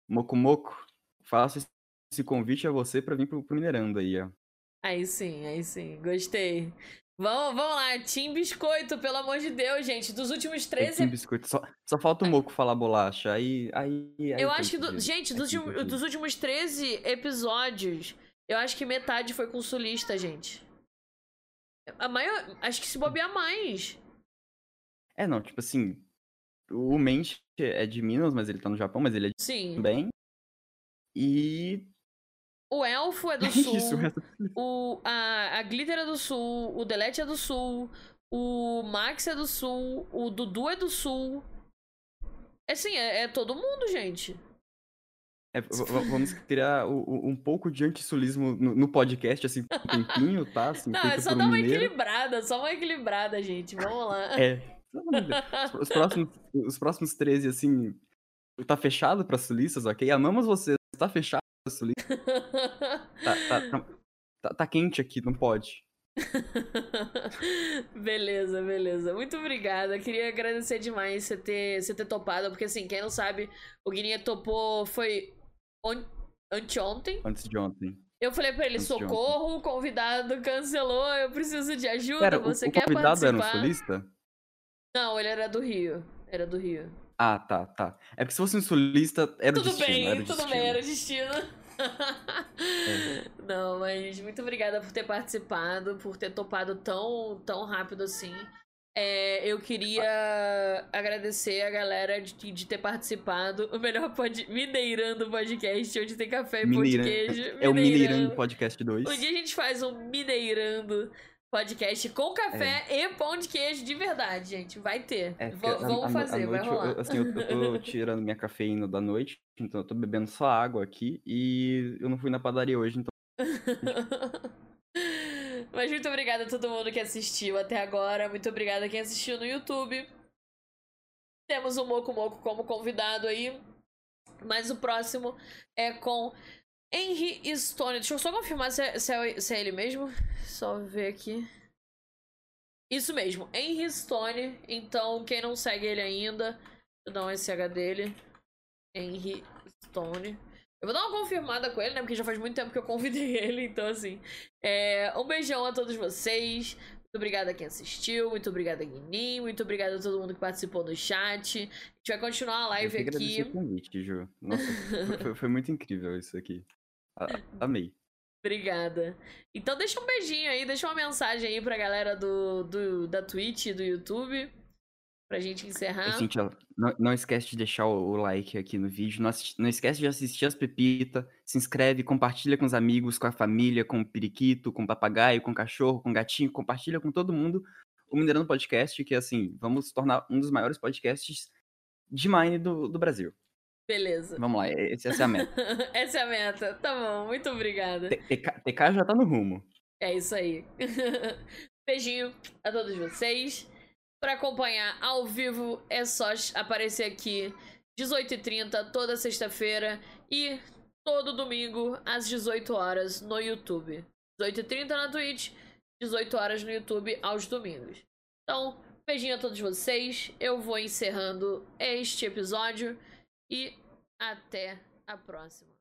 Moco Moco, faço esse- convite a você pra vir pro, pro Mineirando aí, ó. Aí sim, aí sim, gostei. Vamos, vamos lá, Tim Biscoito, pelo amor de Deus, gente. Dos últimos Aí 13 tem biscoito. Só, só falta o Moco falar bolacha. Aí. aí, aí Eu acho que, do- gente, Aí dos, ulti- impedido. dos últimos 13 episódios, eu acho que metade foi com sulista, gente. A maior. Acho que se bobear mais. É, não, tipo assim. O Mente é de Minas, mas ele tá no Japão, mas ele é de Sim. também. E. O Elfo é do É sul. isso, o resto. O, a, a Glitter é do sul. O Delete é do sul. O Max é do sul. O Dudu é do sul. Assim, é, é todo mundo, gente. É, vamos criar um pouco de antisulismo no, no podcast, assim, um tempinho, tá? Assim, Não, é só dar uma mineiro. equilibrada, só uma equilibrada, gente. Vamos lá. É. Os, os próximos, os próximos 13, assim, tá fechado pra sulistas, ok? Amamos vocês, tá fechado Tá, tá, tá, tá- tá quente aqui, não pode. beleza, beleza. Muito obrigada. Queria agradecer demais você ter, você ter topado, porque assim, quem não sabe, o Guininha topou foi on, anteontem. Antes de ontem. Eu falei pra ele, Antes socorro, o convidado cancelou, eu preciso de ajuda, Pera, o, você o quer convidado era um participar? solista? Não, ele era do Rio. Era do Rio. Ah, tá, tá. É porque se fosse um solista, era o Tudo destino. bem, era o tudo destino. bem, era destino. É. Não, mas muito obrigada por ter participado, por ter topado tão, tão rápido assim. É, eu queria agradecer a galera de, de ter participado. O melhor pod, Mineirando podcast, onde tem café e pão de Mineirando. queijo. É o Mineirando Podcast 2. Um dia a gente faz um Mineirando podcast com café e pão de queijo de verdade, gente. Vai ter. É, a- vamos a- fazer, à vai rolar. eu, assim, eu, eu tô tirando minha cafeína da noite, então eu tô bebendo só água aqui e eu não fui na padaria hoje, então Mas muito obrigada a todo mundo que assistiu até agora. Muito obrigada a quem assistiu no YouTube. Temos o Moco Moco como convidado aí. Mas o próximo é com Henry Stone. Deixa eu só confirmar se é, se é- se é ele mesmo. Só ver aqui. Isso mesmo, Henry Stone. Então, quem não segue ele ainda, deixa eu dar um SH dele. Henry Stone. Eu vou dar uma confirmada com ele, né? Porque já faz muito tempo que eu convidei ele, então assim. É, um beijão a todos vocês. Muito obrigada a quem assistiu. Muito obrigada, Guinim. Muito obrigada a todo mundo que participou no chat. A gente vai continuar a eu live agradecer aqui. o convite, Ju. Nossa, foi- foi muito incrível isso aqui. Amei. Obrigada. Então deixa um beijinho aí, deixa uma mensagem aí pra galera do, do, da Twitch do YouTube. Pra gente encerrar. E, Cintia, não, não esquece de deixar o, like aqui no vídeo. Não, não esquece de assistir as pepitas. Se inscreve, compartilha com os amigos, com a família, com o periquito, com o papagaio, com o cachorro, com o gatinho. Compartilha com todo mundo o Minerando Podcast, que assim, vamos tornar um dos maiores podcasts de Mine do, do Brasil. Beleza. Vamos lá, e- essa é a meta. Essa é a meta. Tá bom, muito obrigada. TK já tá no rumo. É isso aí. Beijinho a todos vocês. Para acompanhar ao vivo é só aparecer aqui 18h30 toda sexta-feira e todo domingo às 18 horas no YouTube. 18h30 na Twitch, 18 horas no YouTube aos domingos. Então, beijinho a todos vocês. Eu vou encerrando este episódio e até a próxima.